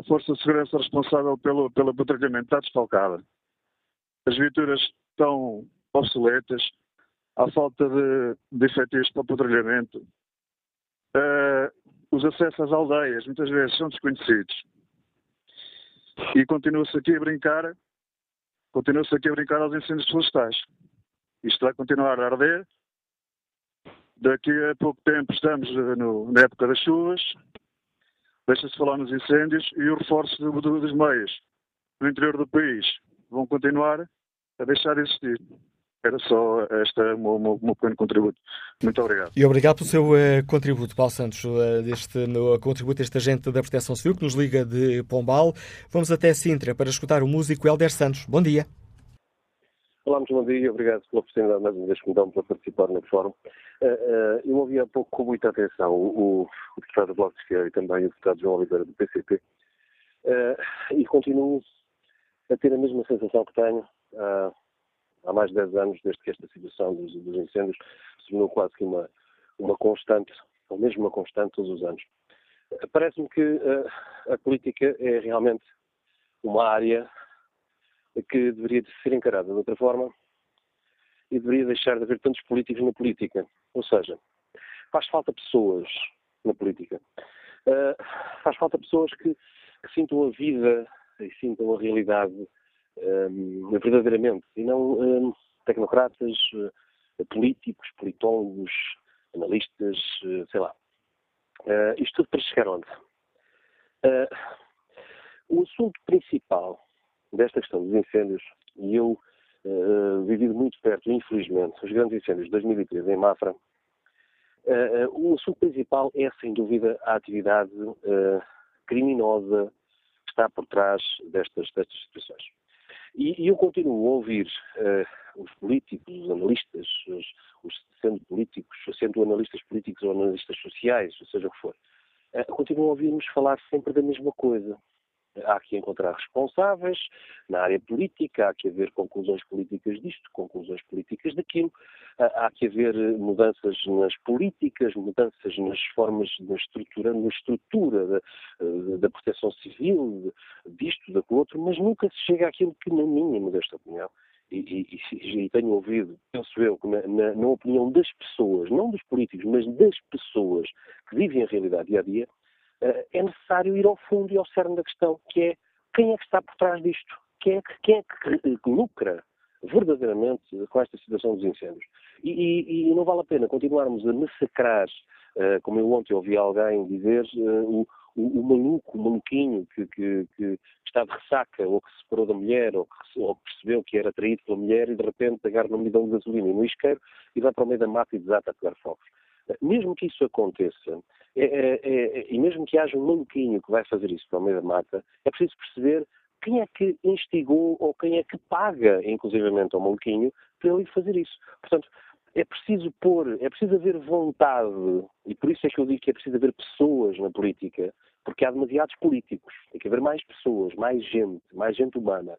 a Força de Segurança responsável pelo, pelo patrulhamento está desfalcada. As viaturas estão obsoletas, há falta de, de efetivos para o patrulhamento. Uh, os acessos às aldeias muitas vezes são desconhecidos. E continua-se aqui a brincar, continua-se aqui a brincar aos incêndios florestais. Isto vai continuar a arder. Daqui a pouco tempo estamos no, na época das chuvas, Deixa-se falar nos incêndios e o reforço do, do, dos meios no interior do país vão continuar a deixar de existir. Era só este o meu, meu, pequeno contributo. Muito obrigado. E obrigado pelo seu uh, contributo, Paulo Santos, uh, deste, no contributo deste agente da Proteção Civil que nos liga de Pombal. Vamos até Sintra para escutar o músico Helder Santos. Bom dia. Olá, muito bom dia e obrigado pela oportunidade mais uma vez que me dão para participar no fórum. Uh, uh, eu ouvi há pouco com muita atenção o, o deputado do Bloco de Esquerda e também o deputado João Oliveira do PCP uh, eh, e continuo a ter a mesma sensação que tenho há mais de 10 anos, desde que esta situação dos, dos incêndios se tornou quase que uma, uma constante, ou mesmo uma constante todos os anos. Parece-me que a política é realmente uma área que deveria ser encarada de outra forma e deveria deixar de haver tantos políticos na política. Ou seja, faz falta pessoas na política. Uh, faz falta pessoas que, que, sintam a vida e sintam a realidade um, verdadeiramente e não um, tecnocratas, uh, políticos, politólogos, analistas, uh, sei lá. isto tudo para chegar onde? o assunto principal desta questão dos incêndios, e eu uh, vivi muito perto, infelizmente, os grandes incêndios de 2013 em Mafra, uh, o assunto principal é, sem dúvida, a atividade uh, criminosa que está por trás destas, destas situações. E, e, eu continuo a ouvir os políticos, os analistas, os, os, sendo políticos, sendo analistas políticos ou analistas sociais, ou seja o que for, continuo a ouvir-nos falar sempre da mesma coisa há que encontrar responsáveis na área política, há que haver conclusões políticas disto, conclusões políticas daquilo, há que haver mudanças nas políticas, mudanças nas formas, na estrutura, na estrutura da, da proteção civil, disto, daquilo outro, mas nunca se chega àquilo que, na minha modesta opinião, e, e, e, tenho ouvido, penso eu, na, na, na, opinião das pessoas, não dos políticos, mas das pessoas que vivem a realidade dia a dia, eh, é necessário ir ao fundo e ao cerne da questão, que é quem é que está por trás disto? Quem é que, quem é que lucra verdadeiramente com esta situação dos incêndios? E, e, e, não vale a pena continuarmos a massacrar Uh, como eu ontem ouvi alguém dizer, uh, o, o, o, maluco, o maluquinho que, que, que, está de ressaca, ou que se separou da mulher, ou que, ou que percebeu que era traído pela mulher e de repente agarra no bidão de gasolina e no isqueiro e vai para o meio da mata e desata a pegar fogos. Mesmo que isso aconteça, é, é, é, e mesmo que haja um maluquinho que vai fazer isso para o meio da mata, é preciso perceber quem é que instigou ou quem é que paga, inclusivamente ao maluquinho, para ele fazer isso. Portanto, é preciso pôr, é preciso haver vontade, e por isso é que eu digo que é preciso haver pessoas na política, porque há demasiados políticos. Tem que haver mais pessoas, mais gente, mais gente humana,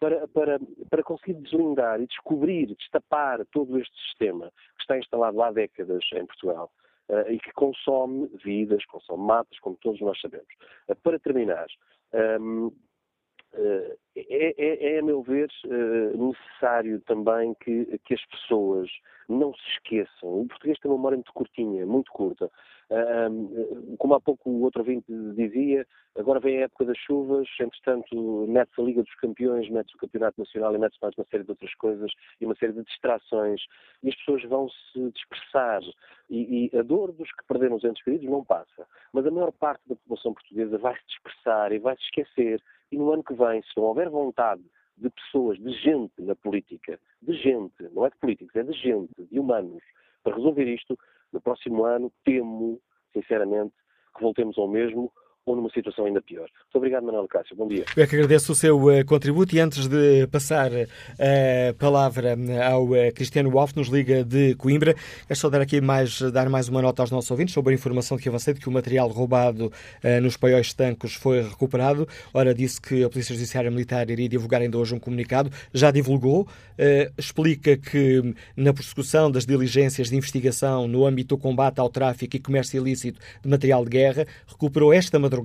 para, para, para conseguir deslindar e descobrir, destapar todo este sistema que está instalado há décadas em Portugal. Uh, e que consome vidas, consome matas, como todos nós sabemos. Uh, para terminar, um, ehm, Uh, é, é, é, a meu ver, necessário também que, que, as pessoas não se esqueçam. O português tem uma memória muito curtinha, muito curta. Como há pouco o outro ouvinte dizia, agora vem a época das chuvas, entretanto mete-se a Liga dos Campeões, mete-se o Campeonato Nacional e mete-se mais uma série de outras coisas e uma série de distrações. E as pessoas vão se dispersar. E, e a dor dos que perderam os entes queridos não passa. Mas a maior parte da população portuguesa vai se dispersar e vai se esquecer. E no ano que vem, se não houver vontade de pessoas, de gente na política, de gente, não é de políticos, é de gente, de humanos, para resolver isto, no próximo ano temo, sinceramente, que voltemos ao mesmo ou numa situação ainda pior. Muito obrigado, Manuel Cássio. Bom dia. Eu é que agradeço o seu uh, contributo e antes de passar a uh, palavra ao uh, Cristiano Wolff, nos liga de Coimbra, é só dar aqui mais, dar mais uma nota aos nossos ouvintes sobre a informação que avancei de que o material roubado nos paióis estancos foi recuperado. Ora, disse que a Polícia Judiciária Militar iria divulgar ainda hoje um comunicado, já divulgou, explica que na persecução das diligências de investigação no âmbito do combate ao tráfico e comércio ilícito de material de guerra, recuperou esta madrugada,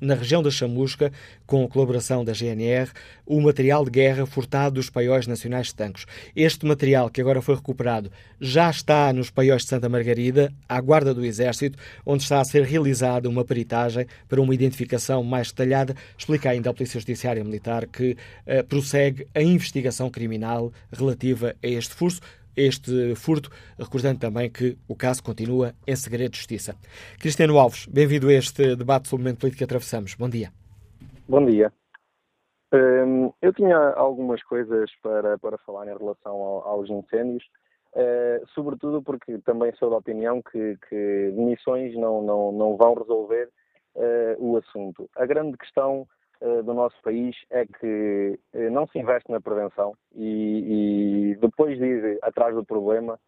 na região da Chamusca, com a colaboração da GNR, o material de guerra furtado dos paióis nacionais de tanques. Este material, que agora foi recuperado, já está nos paióis de Santa Margarida, à guarda do Exército, onde está a ser realizada uma peritagem para uma identificação mais detalhada. Explica ainda a Polícia Judiciária Militar que uh, prossegue a investigação criminal relativa a este furto este furto, recordando também que o caso continua em segredo de justiça. Cristiano Alves, bem-vindo a este debate sobre o momento político que atravessamos. Bom dia. Bom dia. Um, eu tinha algumas coisas para, para falar em relação ao, aos incêndios, uh, sobretudo porque também sou da opinião que, que demissões não, não, não vão resolver uh, o assunto. A grande questão do nosso país é que não se investe na prevenção e, e depois de ir atrás do problema,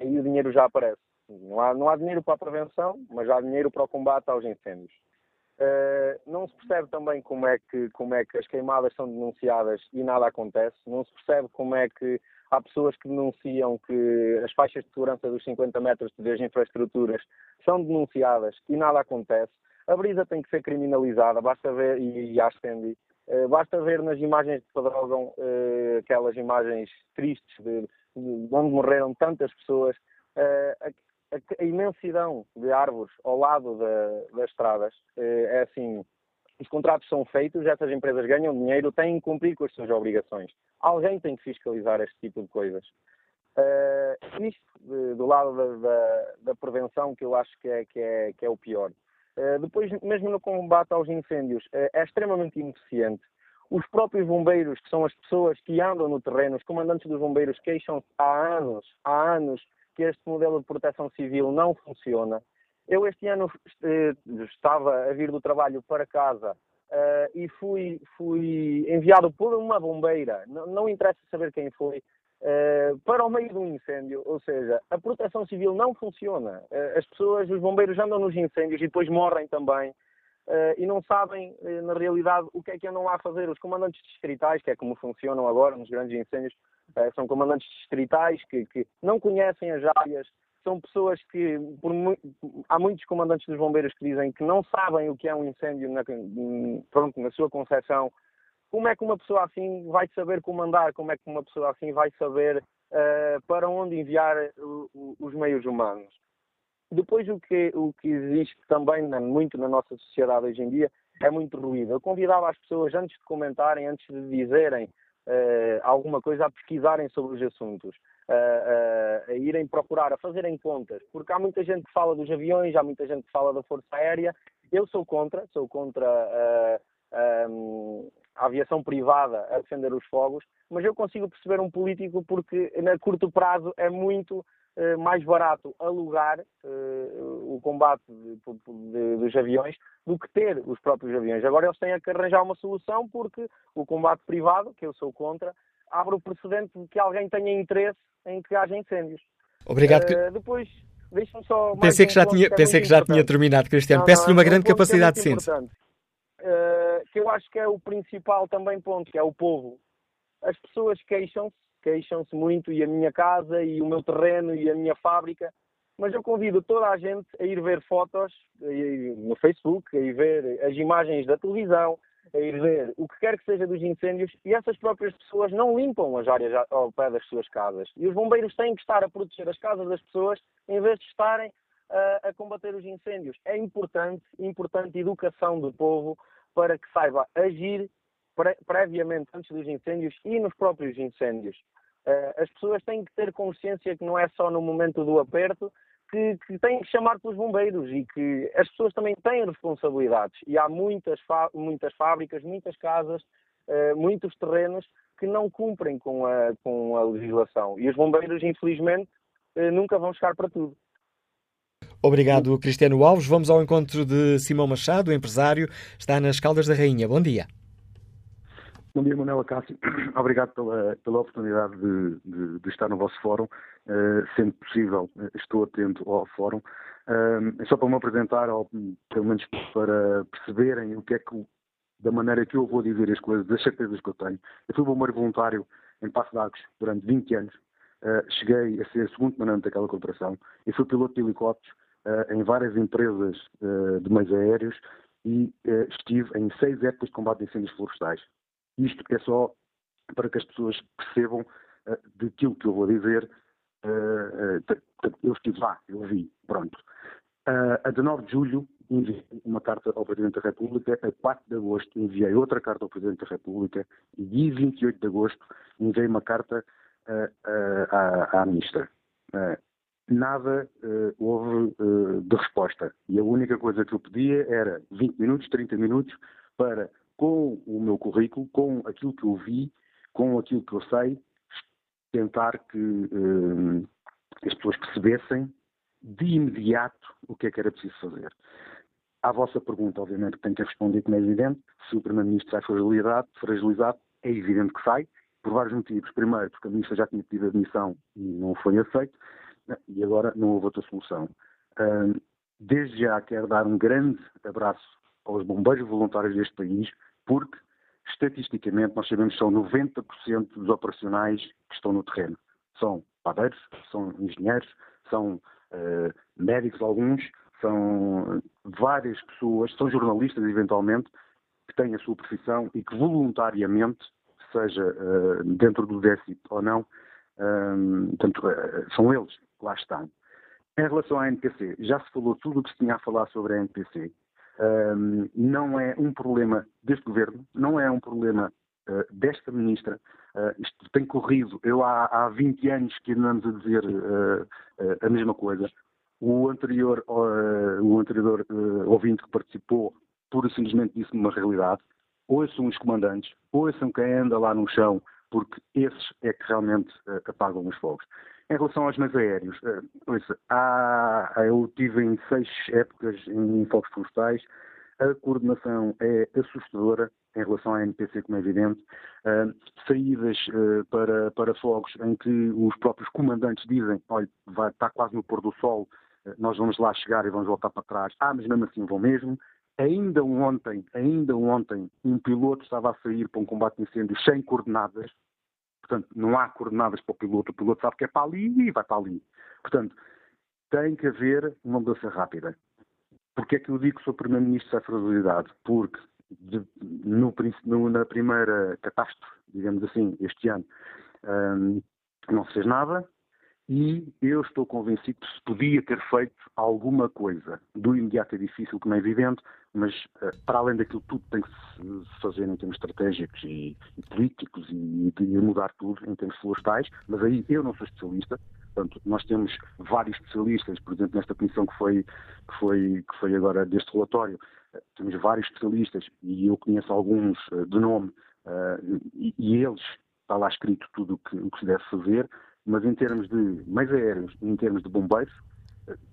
aí o dinheiro já aparece. Não há, não há dinheiro para a prevenção, mas há dinheiro para o combate aos incêndios. Não se percebe também como é, que, como é que as queimadas são denunciadas e nada acontece. Não se percebe como é que há pessoas que denunciam que as faixas de segurança dos 50 metros das infraestruturas são denunciadas e nada acontece. A brisa tem que ser criminalizada, basta ver, e, e a Ascendi, uh, basta ver nas imagens de Padrogam, uh, aquelas imagens tristes de, de onde morreram tantas pessoas, a, a, imensidão de árvores ao lado da, das estradas eh, é assim. Os contratos são feitos, essas empresas ganham dinheiro, têm que cumprir com as suas obrigações. Alguém tem que fiscalizar este tipo de coisas. Uh, isto de, do lado da, da, da, prevenção que eu acho que é, que é, que é o pior. Uh, depois, mesmo no combate aos incêndios, uh, é extremamente ineficiente. Os próprios bombeiros, que são as pessoas que andam no terreno, os comandantes dos bombeiros queixam-se há anos, há anos, que este modelo de proteção civil não funciona. Eu este ano eh, estava a vir do trabalho para casa eh, e fui, fui enviado por uma bombeira, não, não interessa saber quem foi, eh, para o meio de um incêndio. Ou seja, a proteção civil não funciona. Eh, as pessoas, os bombeiros andam nos incêndios e depois morrem também. Uh, e não sabem, uh, na realidade, o que é que andam lá a fazer. Os comandantes distritais, que é como funcionam agora nos grandes incêndios, uh, são comandantes distritais que, que, não conhecem as áreas, são pessoas que, mu há muitos comandantes dos bombeiros que dizem que não sabem o que é um incêndio na, pronto, na sua concepção. Como é que uma pessoa assim vai saber comandar? Como é que uma pessoa assim vai saber para onde enviar os meios humanos? Depois, o que, o que existe também muito na nossa sociedade hoje em dia é muito ruído. Eu convidava as pessoas, antes de comentarem, antes de dizerem uh, alguma coisa, a pesquisarem sobre os assuntos. a, a, irem procurar, a fazerem contas, porque há muita gente que fala dos aviões, há muita gente que fala da Força Aérea. Eu sou contra, sou contra a, a aviação privada a defender os fogos, mas eu consigo perceber um político porque, a curto prazo, é muito eh, mais barato alugar uh, o combate de, de, dos aviões do que ter os próprios aviões. Agora eles têm que arranjar uma solução porque o combate privado, que eu sou contra, abre o precedente de que alguém tenha interesse em que haja incêndios. Obrigado. Uh, depois, deixe-me só. Pensei que já, tinha, que é pensei que já tinha terminado, Cristiano. Peço-lhe uma grande um capacidade de síntese. Uh, que eu acho que é o principal também ponto, que é o povo. As pessoas queixam-se queixam-se muito, e a minha casa, e o meu terreno, e a minha fábrica. Mas eu convido toda a gente a ir ver fotos no Facebook, a ir ver as imagens da televisão, a ir ver o que quer que seja dos incêndios e essas próprias pessoas não limpam as áreas ao pé das suas casas. E os bombeiros têm que estar a proteger as casas das pessoas em vez de estarem a, a combater os incêndios. É importante, importante educação do povo para que saiba agir pre previamente antes dos incêndios e nos próprios incêndios. Uh, as pessoas têm que ter consciência que não é só no momento do aperto que, que têm que chamar pelos bombeiros e que as pessoas também têm responsabilidades. E há muitas, muitas fábricas, muitas casas, uh, muitos terrenos que não cumprem com a, com a legislação. E os bombeiros, infelizmente, uh, nunca vão chegar para tudo. Obrigado, Cristiano Alves. Vamos ao encontro de Simão Machado, empresário, está nas Caldas da Rainha. Bom dia. Bom dia, Manuela Cássio. Obrigado pela, pela oportunidade de, de, de, estar no vosso fórum. Uh, sendo possível, eh, estou atento ao fórum. Uh, só para me apresentar, ou pelo menos para perceberem o que é que, da maneira que eu vou dizer as coisas, das certezas que eu tenho. Eu fui bombeiro voluntário em Passo de Agos durante 20 anos. Uh, cheguei a ser segundo comandante daquela corporação. e fui piloto de helicópteros em várias empresas de meios aéreos e estive em seis épocas de combate a incêndios florestais. Isto é só para que as pessoas percebam uh, daquilo que eu vou dizer. Uh, uh, eu estive lá, eu vi, pronto. Uh, a 19 de julho enviei uma carta ao Presidente da República, a 4 de agosto enviei outra carta ao Presidente da República e dia 28 de agosto enviei uma carta à, à, Ministra. nada houve de resposta e a única coisa que eu pedia era 20 minutos, 30 minutos para com o meu currículo, com aquilo que eu vi, com aquilo que eu sei, tentar que uh, as pessoas percebessem de imediato o que é que era preciso fazer. À vossa pergunta, obviamente, tenho que responder como é evidente, se o Primeiro-Ministro sai fragilizado, fragilizado, é evidente que sai, por vários motivos. Primeiro, porque a Ministra já tinha pedido admissão e não foi aceito, e agora não houve outra solução. Desde já quero dar um grande abraço aos bombeiros voluntários deste país, porque, estatisticamente, nós sabemos que são 90% dos operacionais que estão no terreno. São padeiros, são engenheiros, são uh, médicos alguns, são várias pessoas, são jornalistas eventualmente, que têm a sua profissão e que voluntariamente, seja uh, dentro do déficit ou não, eh, portanto, uh, são eles que lá estão. Em relação à NPC, já se falou tudo o que se tinha a falar sobre a NPC. Não é um problema deste governo, não é um problema desta ministra. Isto tem corrido. Eu há, há 20 anos que andamos a dizer a mesma coisa. O anterior, o anterior ouvinte que participou, pura e simplesmente disse uma realidade. Ouçam os comandantes, ouçam quem anda lá no chão, porque esses é que realmente apagam os fogos. Em relação aos meios aéreos, uh, há, eu tive em seis épocas em fogos florestais, a coordenação é assustadora em relação à NPC, como é evidente. Uh, saídas uh, para, para fogos em que os próprios comandantes dizem, olha, vai, está quase no pôr do sol, uh, nós vamos lá chegar e vamos voltar para trás. Ah, mas mesmo assim vão mesmo. Ainda ontem, ainda ontem, um piloto estava a sair para um combate de incêndios sem coordenadas, Portanto, não há coordenadas para o piloto, o piloto sabe que é para ali e vai para ali. Portanto, tem que haver uma mudança rápida. Porquê é que eu digo que sou Primeiro-Ministro sem fragilidade? Porque de, no, no, na primeira catástrofe, digamos assim, este ano, hum, não se fez nada e eu estou convencido que se podia ter feito alguma coisa. Do imediato é difícil, como é evidente, mas uh, para além daquilo tudo tem que se fazer em termos estratégicos e, e políticos e, e, mudar tudo em termos florestais, mas aí eu não sou especialista, portanto nós temos vários especialistas, por exemplo nesta comissão que foi, que foi, que foi agora deste relatório, uh, temos vários especialistas e eu conheço alguns uh, de nome e, e, eles, está lá escrito tudo o que, o que se deve fazer, mas em termos de meios aéreos e em termos de bombeiros,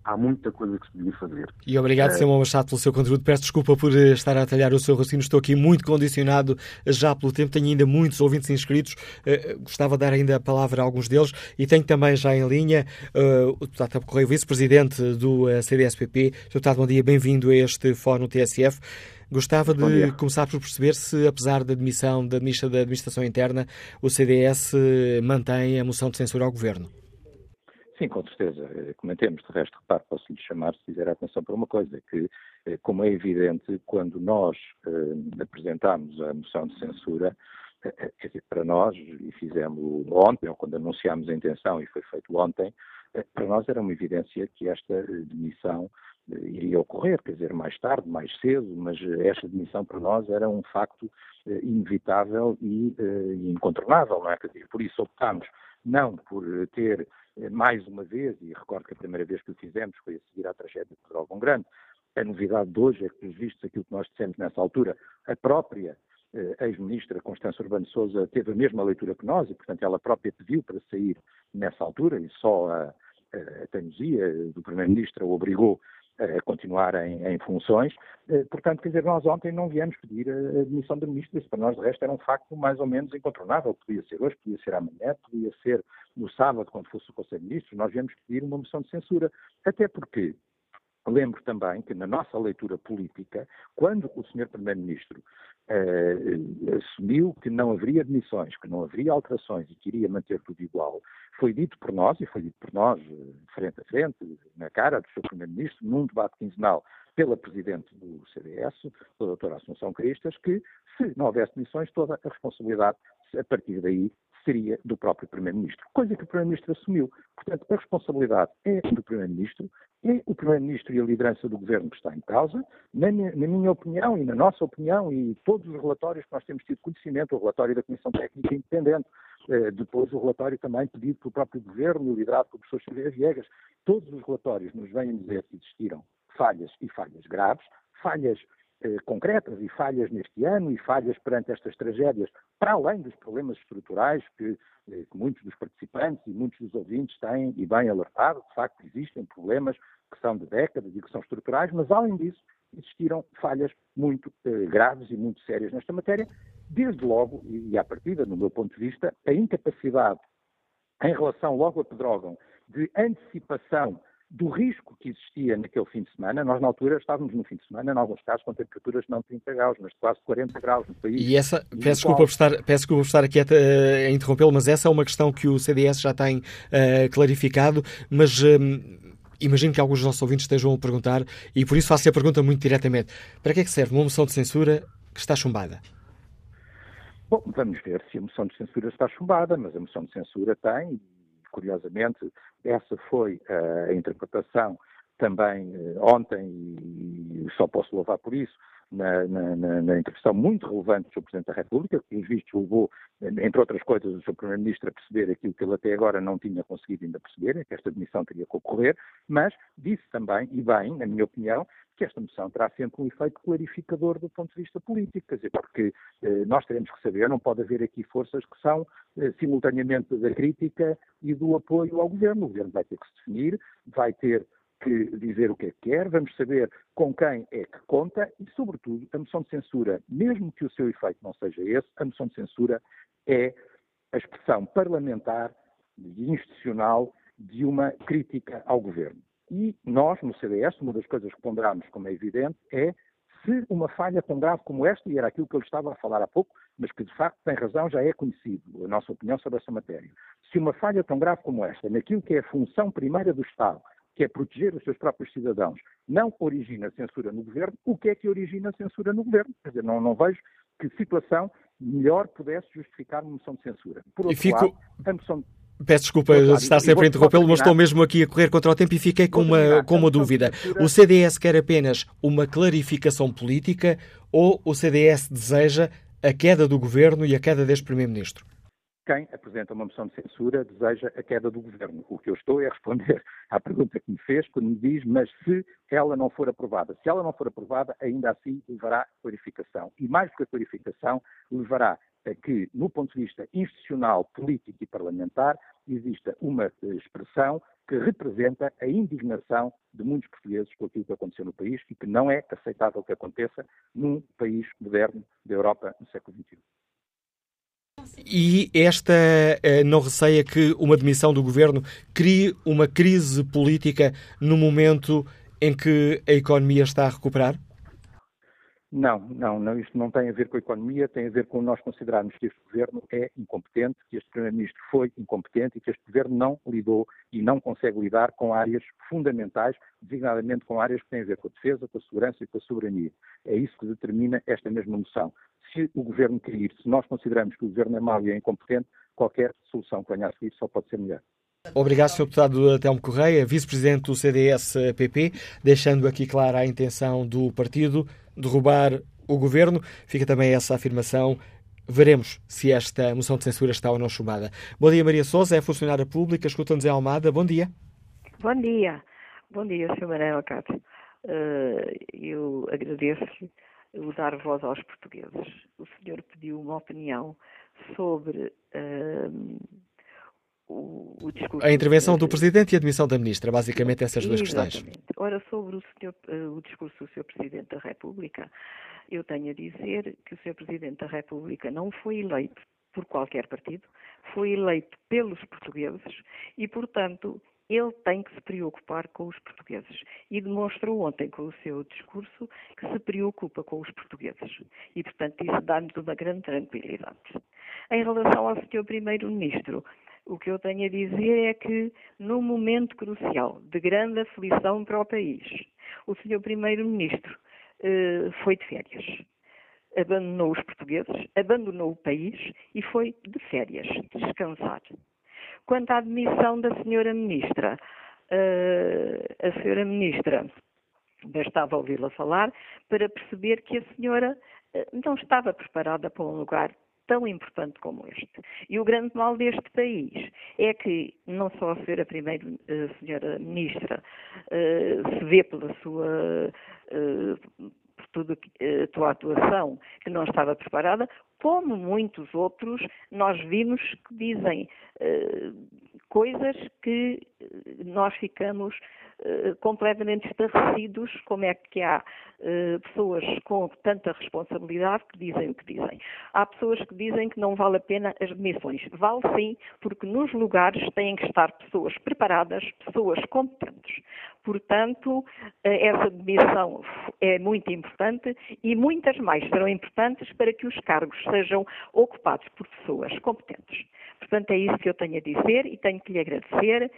há muita coisa que se podia fazer. E obrigado, é... Samuel Machado, pelo seu conteúdo. Peço desculpa por eh, estar a atalhar o seu raciocínio. Estou aqui muito condicionado já pelo tempo. Tenho ainda muitos ouvintes inscritos. Uh, gostava de dar ainda a palavra a alguns deles. E tenho também já em linha uh, o deputado Correio, vice-presidente do uh, CDSPP. Deputado, bom dia. Bem-vindo a este Fórum TSF. Gostava de começar por perceber se, apesar da admissão da ministra da Administração Interna, o CDS mantém a moção de censura ao Governo. Sim, com certeza. Eh, comentemos, de resto, repare, posso lhe chamar, se fizer atenção para uma coisa, que, eh, como é evidente, quando nós eh, apresentámos a moção de censura, eh, quer dizer, para nós, e fizemos ontem, ou quando anunciámos a intenção, e foi feito ontem, para nós era uma evidência que esta demissão iria ocorrer, quer dizer, mais tarde, mais cedo, mas esta demissão para nós era um facto inevitável e, e incontornável, não é? Quer dizer, por isso optámos não por ter eh, mais uma vez, e recordo que a primeira vez que o fizemos foi a seguir à tragédia de Pedrógão Grande, a novidade de hoje é que, pelos vistos, aquilo que nós dissemos nessa altura, a própria eh, ex-ministra Constância Urbano Souza teve a mesma leitura que nós e, portanto, ela própria pediu para sair nessa altura e só a, a, a teimosia do primeiro-ministro obrigou a continuar em, em, funções. Eh, portanto, quer dizer, nós ontem não viemos pedir a admissão do ministro, isso para nós de resto era um facto mais ou menos incontornável. Podia ser hoje, podia ser amanhã, podia ser no sábado, quando fosse o Conselho de Ministros, nós viemos pedir uma moção de censura. Até porque Lembro também que, na nossa leitura política, quando o Sr. Primeiro-Ministro eh, assumiu que não haveria admissões, que não haveria alterações e que iria manter tudo igual, foi dito por nós, e foi dito por nós, eh, frente a frente, na cara do Sr. Primeiro-Ministro, num debate quinzenal pela Presidente do CDS, a doutora Assunção Cristas, que se não houvesse admissões, toda a responsabilidade, a partir daí, seria do próprio Primeiro-Ministro, coisa que o Primeiro-Ministro assumiu. Portanto, a responsabilidade é do Primeiro-Ministro, é o Primeiro-Ministro e a liderança do Governo que está em causa. Na minha, na minha, opinião e na nossa opinião, e todos os relatórios que nós temos tido conhecimento, o relatório da Comissão Técnica Independente, depois o relatório também pedido pelo próprio Governo, liderado pelo professor Xavier Viegas, todos os relatórios nos vêm dizer que existiram falhas e falhas graves, falhas eh, concretas e falhas neste ano e falhas perante estas tragédias, para além dos problemas estruturais que, eh, que, muitos dos participantes e muitos dos ouvintes têm e bem alertado, de facto existem problemas que são de décadas e que são estruturais, mas além disso existiram falhas muito eh, graves e muito sérias nesta matéria, desde logo, e, à partida, no meu ponto de vista, a incapacidade em relação logo a Pedrógão de antecipação do risco que existia naquele fim de semana. Nós, na altura, estávamos no fim de semana, em alguns casos, com temperaturas não 30 graus, mas quase 40 graus no país. E essa, peço, desculpa qual... por estar, peço desculpa por estar aqui a, a interrompê-lo, mas essa é uma questão que o CDS já tem uh, clarificado, mas. Um, imagino que alguns dos nossos ouvintes estejam a perguntar, e por isso faço a pergunta muito diretamente: para que é que serve uma moção de censura que está chumbada? Bom, vamos ver se a moção de censura está chumbada, mas a moção de censura tem, curiosamente, essa foi a interpretação também eh, ontem, e só posso louvar por isso, na, na, na, intervenção muito relevante do Sr. Presidente da República, que, pelos vistos, levou, entre outras coisas, o Sr. Primeiro-Ministro a perceber aquilo que ele até agora não tinha conseguido ainda perceber, que esta demissão teria que ocorrer, mas disse também, e bem, na minha opinião, que esta moção terá sempre um efeito clarificador do ponto de vista político, quer dizer, porque eh, nós teremos que saber, não pode haver aqui forças que são eh, simultaneamente da crítica e do apoio ao governo. O governo vai ter que se definir, vai ter que dizer o que é que quer, vamos saber com quem é que conta e, sobretudo, a moção de censura, mesmo que o seu efeito não seja esse, a moção de censura é a expressão parlamentar e institucional de uma crítica ao governo. E nós, no CDS, uma das coisas que ponderamos, como é evidente, é se uma falha tão grave como esta, e era aquilo que eu estava a falar há pouco, mas que de facto tem razão, já é conhecido a nossa opinião sobre essa matéria. Se uma falha tão grave como esta, naquilo que é a função primeira do Estado, que é proteger os seus próprios cidadãos, não origina censura no governo, o que é que origina censura no governo? Quer dizer, não, não vejo que situação melhor pudesse justificar uma moção de censura. Por outro fico... lado, a moção Peço desculpa de estar sempre a interrompê-lo, mas estou mesmo aqui a correr contra o tempo e fiquei com uma, com uma dúvida. O CDS quer apenas uma clarificação política ou o CDS deseja a queda do governo e a queda deste Primeiro-Ministro? Quem apresenta uma moção de censura deseja a queda do governo. O que eu estou é a responder à pergunta que me fez, quando me diz, mas se ela não for aprovada. Se ela não for aprovada, ainda assim levará clarificação. E mais do que a clarificação, levará a que, no ponto de vista institucional, político e parlamentar, exista uma expressão que representa a indignação de muitos portugueses com aquilo que aconteceu no país e que não é aceitável que aconteça num país moderno da Europa no século XXI. E esta eh, não receia que uma demissão do governo crie uma crise política no momento em que a economia está a recuperar? Não, não, não, isto não tem a ver com a economia, tem a ver com nós considerarmos que este governo é incompetente, que este Primeiro-Ministro foi incompetente e que este governo não lidou e não consegue lidar com áreas fundamentais, designadamente com áreas que têm a ver com a defesa, com a segurança e com a soberania. É isso que determina esta mesma moção. Se o governo cair, se nós consideramos que o governo é mau e é incompetente, qualquer solução que venha a seguir só pode ser melhor. Obrigado, Sr. Deputado Telmo Correia, Vice-Presidente do CDS-PP, deixando aqui clara a intenção do partido derrubar o governo. Fica também essa afirmação. Veremos se esta moção de censura está ou não chumbada. Bom dia, Maria Souza, é funcionária pública, escuta-nos em Almada. Bom dia. Bom dia. Bom dia, Sr. Manuel Cássio. Uh, eu agradeço-lhe o dar voz aos portugueses. O senhor pediu uma opinião sobre uh, o, o discurso. A intervenção do Presidente e a admissão da Ministra, basicamente essas duas Exatamente. questões. Ora, sobre o, senhor, uh, o discurso do Sr. Presidente da República, eu tenho a dizer que o Sr. Presidente da República não foi eleito por qualquer partido, foi eleito pelos portugueses e, portanto, ele tem que se preocupar com os portugueses. E demonstrou ontem com o seu discurso que se preocupa com os portugueses. E, portanto, isso dá-nos uma grande tranquilidade. Em relação ao Sr. Primeiro-Ministro, o que eu tenho a dizer é que, num momento crucial de grande aflição para o país, o Sr. Primeiro-Ministro eh, foi de férias. Abandonou os portugueses, abandonou o país e foi de férias, descansar. Quanto à admissão da senhora ministra, uh, a senhora ministra bastava ouvi-la falar para perceber que a senhora uh, não estava preparada para um lugar tão importante como este. E o grande mal deste país é que não só a senhora primeira uh, senhora ministra se vê pela sua por toda a tua atuação que não estava preparada, como muitos outros, nós vimos que dizem uh, coisas que nós ficamos uh, completamente estarrecidos, como é que há uh, pessoas com tanta responsabilidade que dizem o que dizem. Há pessoas que dizem que não vale a pena as demissões. Vale sim, porque nos lugares têm que estar pessoas preparadas, pessoas competentes. Portanto, essa demissão é muito importante e muitas mais serão importantes para que os cargos sejam ocupados por pessoas competentes. Portanto, é isso que eu tenho a dizer e tenho que lhe agradecer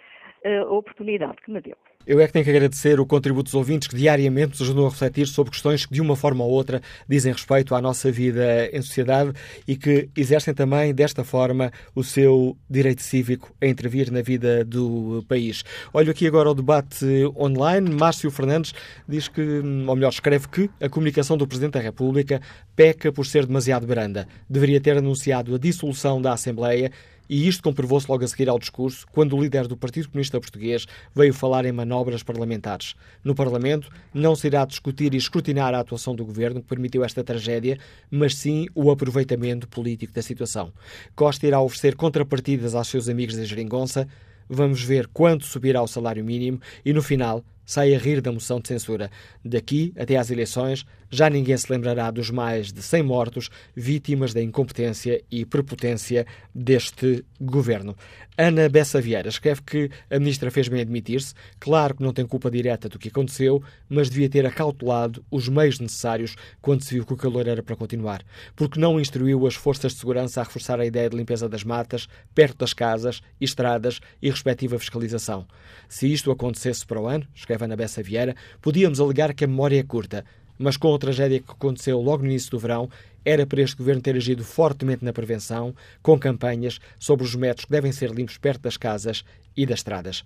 eh, a oportunidade que me deu. Eu é que tenho que agradecer o contributo dos ouvintes que diariamente nos ajudam a refletir sobre questões que, de uma forma ou outra, dizem respeito à nossa vida em sociedade e que exercem também, desta forma, o seu direito cívico a intervir na vida do país. Olho aqui agora o debate online. Márcio Fernandes diz que, ou melhor, escreve que a comunicação do Presidente da República peca por ser demasiado branda. Deveria ter anunciado a dissolução da Assembleia e isto comprovou-se logo a seguir ao discurso, quando o líder do Partido Comunista Português veio falar em manobras parlamentares. No Parlamento não se irá discutir e escrutinar a atuação do governo que permitiu esta tragédia, mas sim o aproveitamento político da situação. Costa irá oferecer contrapartidas aos seus amigos da Geringonça. Vamos ver quanto subirá o salário mínimo e, no final, sai a rir da moção de censura. Daqui até às eleições, já ninguém se lembrará dos mais de 100 mortos vítimas da incompetência e prepotência deste governo. Ana Bessa Vieira escreve que a ministra fez bem admitir-se, claro que não tem culpa direta do que aconteceu, mas devia ter acautelado os meios necessários quando se viu que o calor era para continuar, porque não instruiu as forças de segurança a reforçar a ideia de limpeza das matas, perto das casas, estradas e respectiva fiscalização. Se isto acontecesse para o ano, escreve Ana Bessa Vieira, podíamos alegar que a memória é curta, mas com a tragédia que aconteceu logo no início do verão, era para este governo ter agido fortemente na prevenção, com campanhas sobre os metros que devem ser limpos perto das casas e das estradas.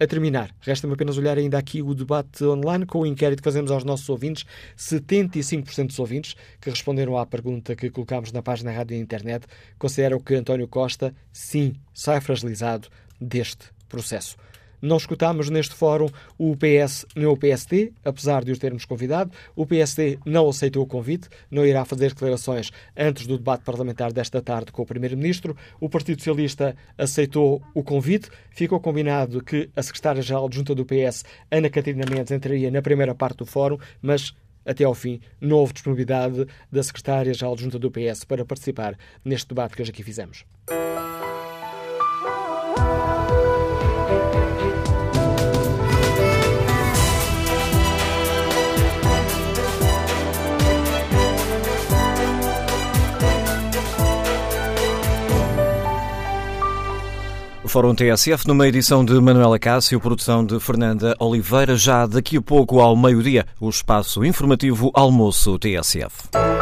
A terminar, resta-me apenas olhar ainda aqui o debate online com o inquérito que fazemos aos nossos ouvintes. 75% dos ouvintes que responderam à pergunta que colocámos na página rádio e internet consideram que António Costa, sim, sai fragilizado deste processo. Não escutámos neste fórum o PS nem o PSD, apesar de os termos convidado. O PSD não aceitou o convite, não irá fazer declarações antes do debate parlamentar desta tarde com o Primeiro-Ministro. O Partido Socialista aceitou o convite. Ficou combinado que a secretária-geral junta do PS, Ana Catarina Mendes, entraria na primeira parte do fórum, mas até ao fim, não houve disponibilidade da secretária-geral junta do PS para participar neste debate que hoje aqui fizemos. Fórum TSF numa edição de Manuela Cássio, produção de Fernanda Oliveira. Já daqui a pouco, ao meio-dia, o espaço informativo Almoço TSF.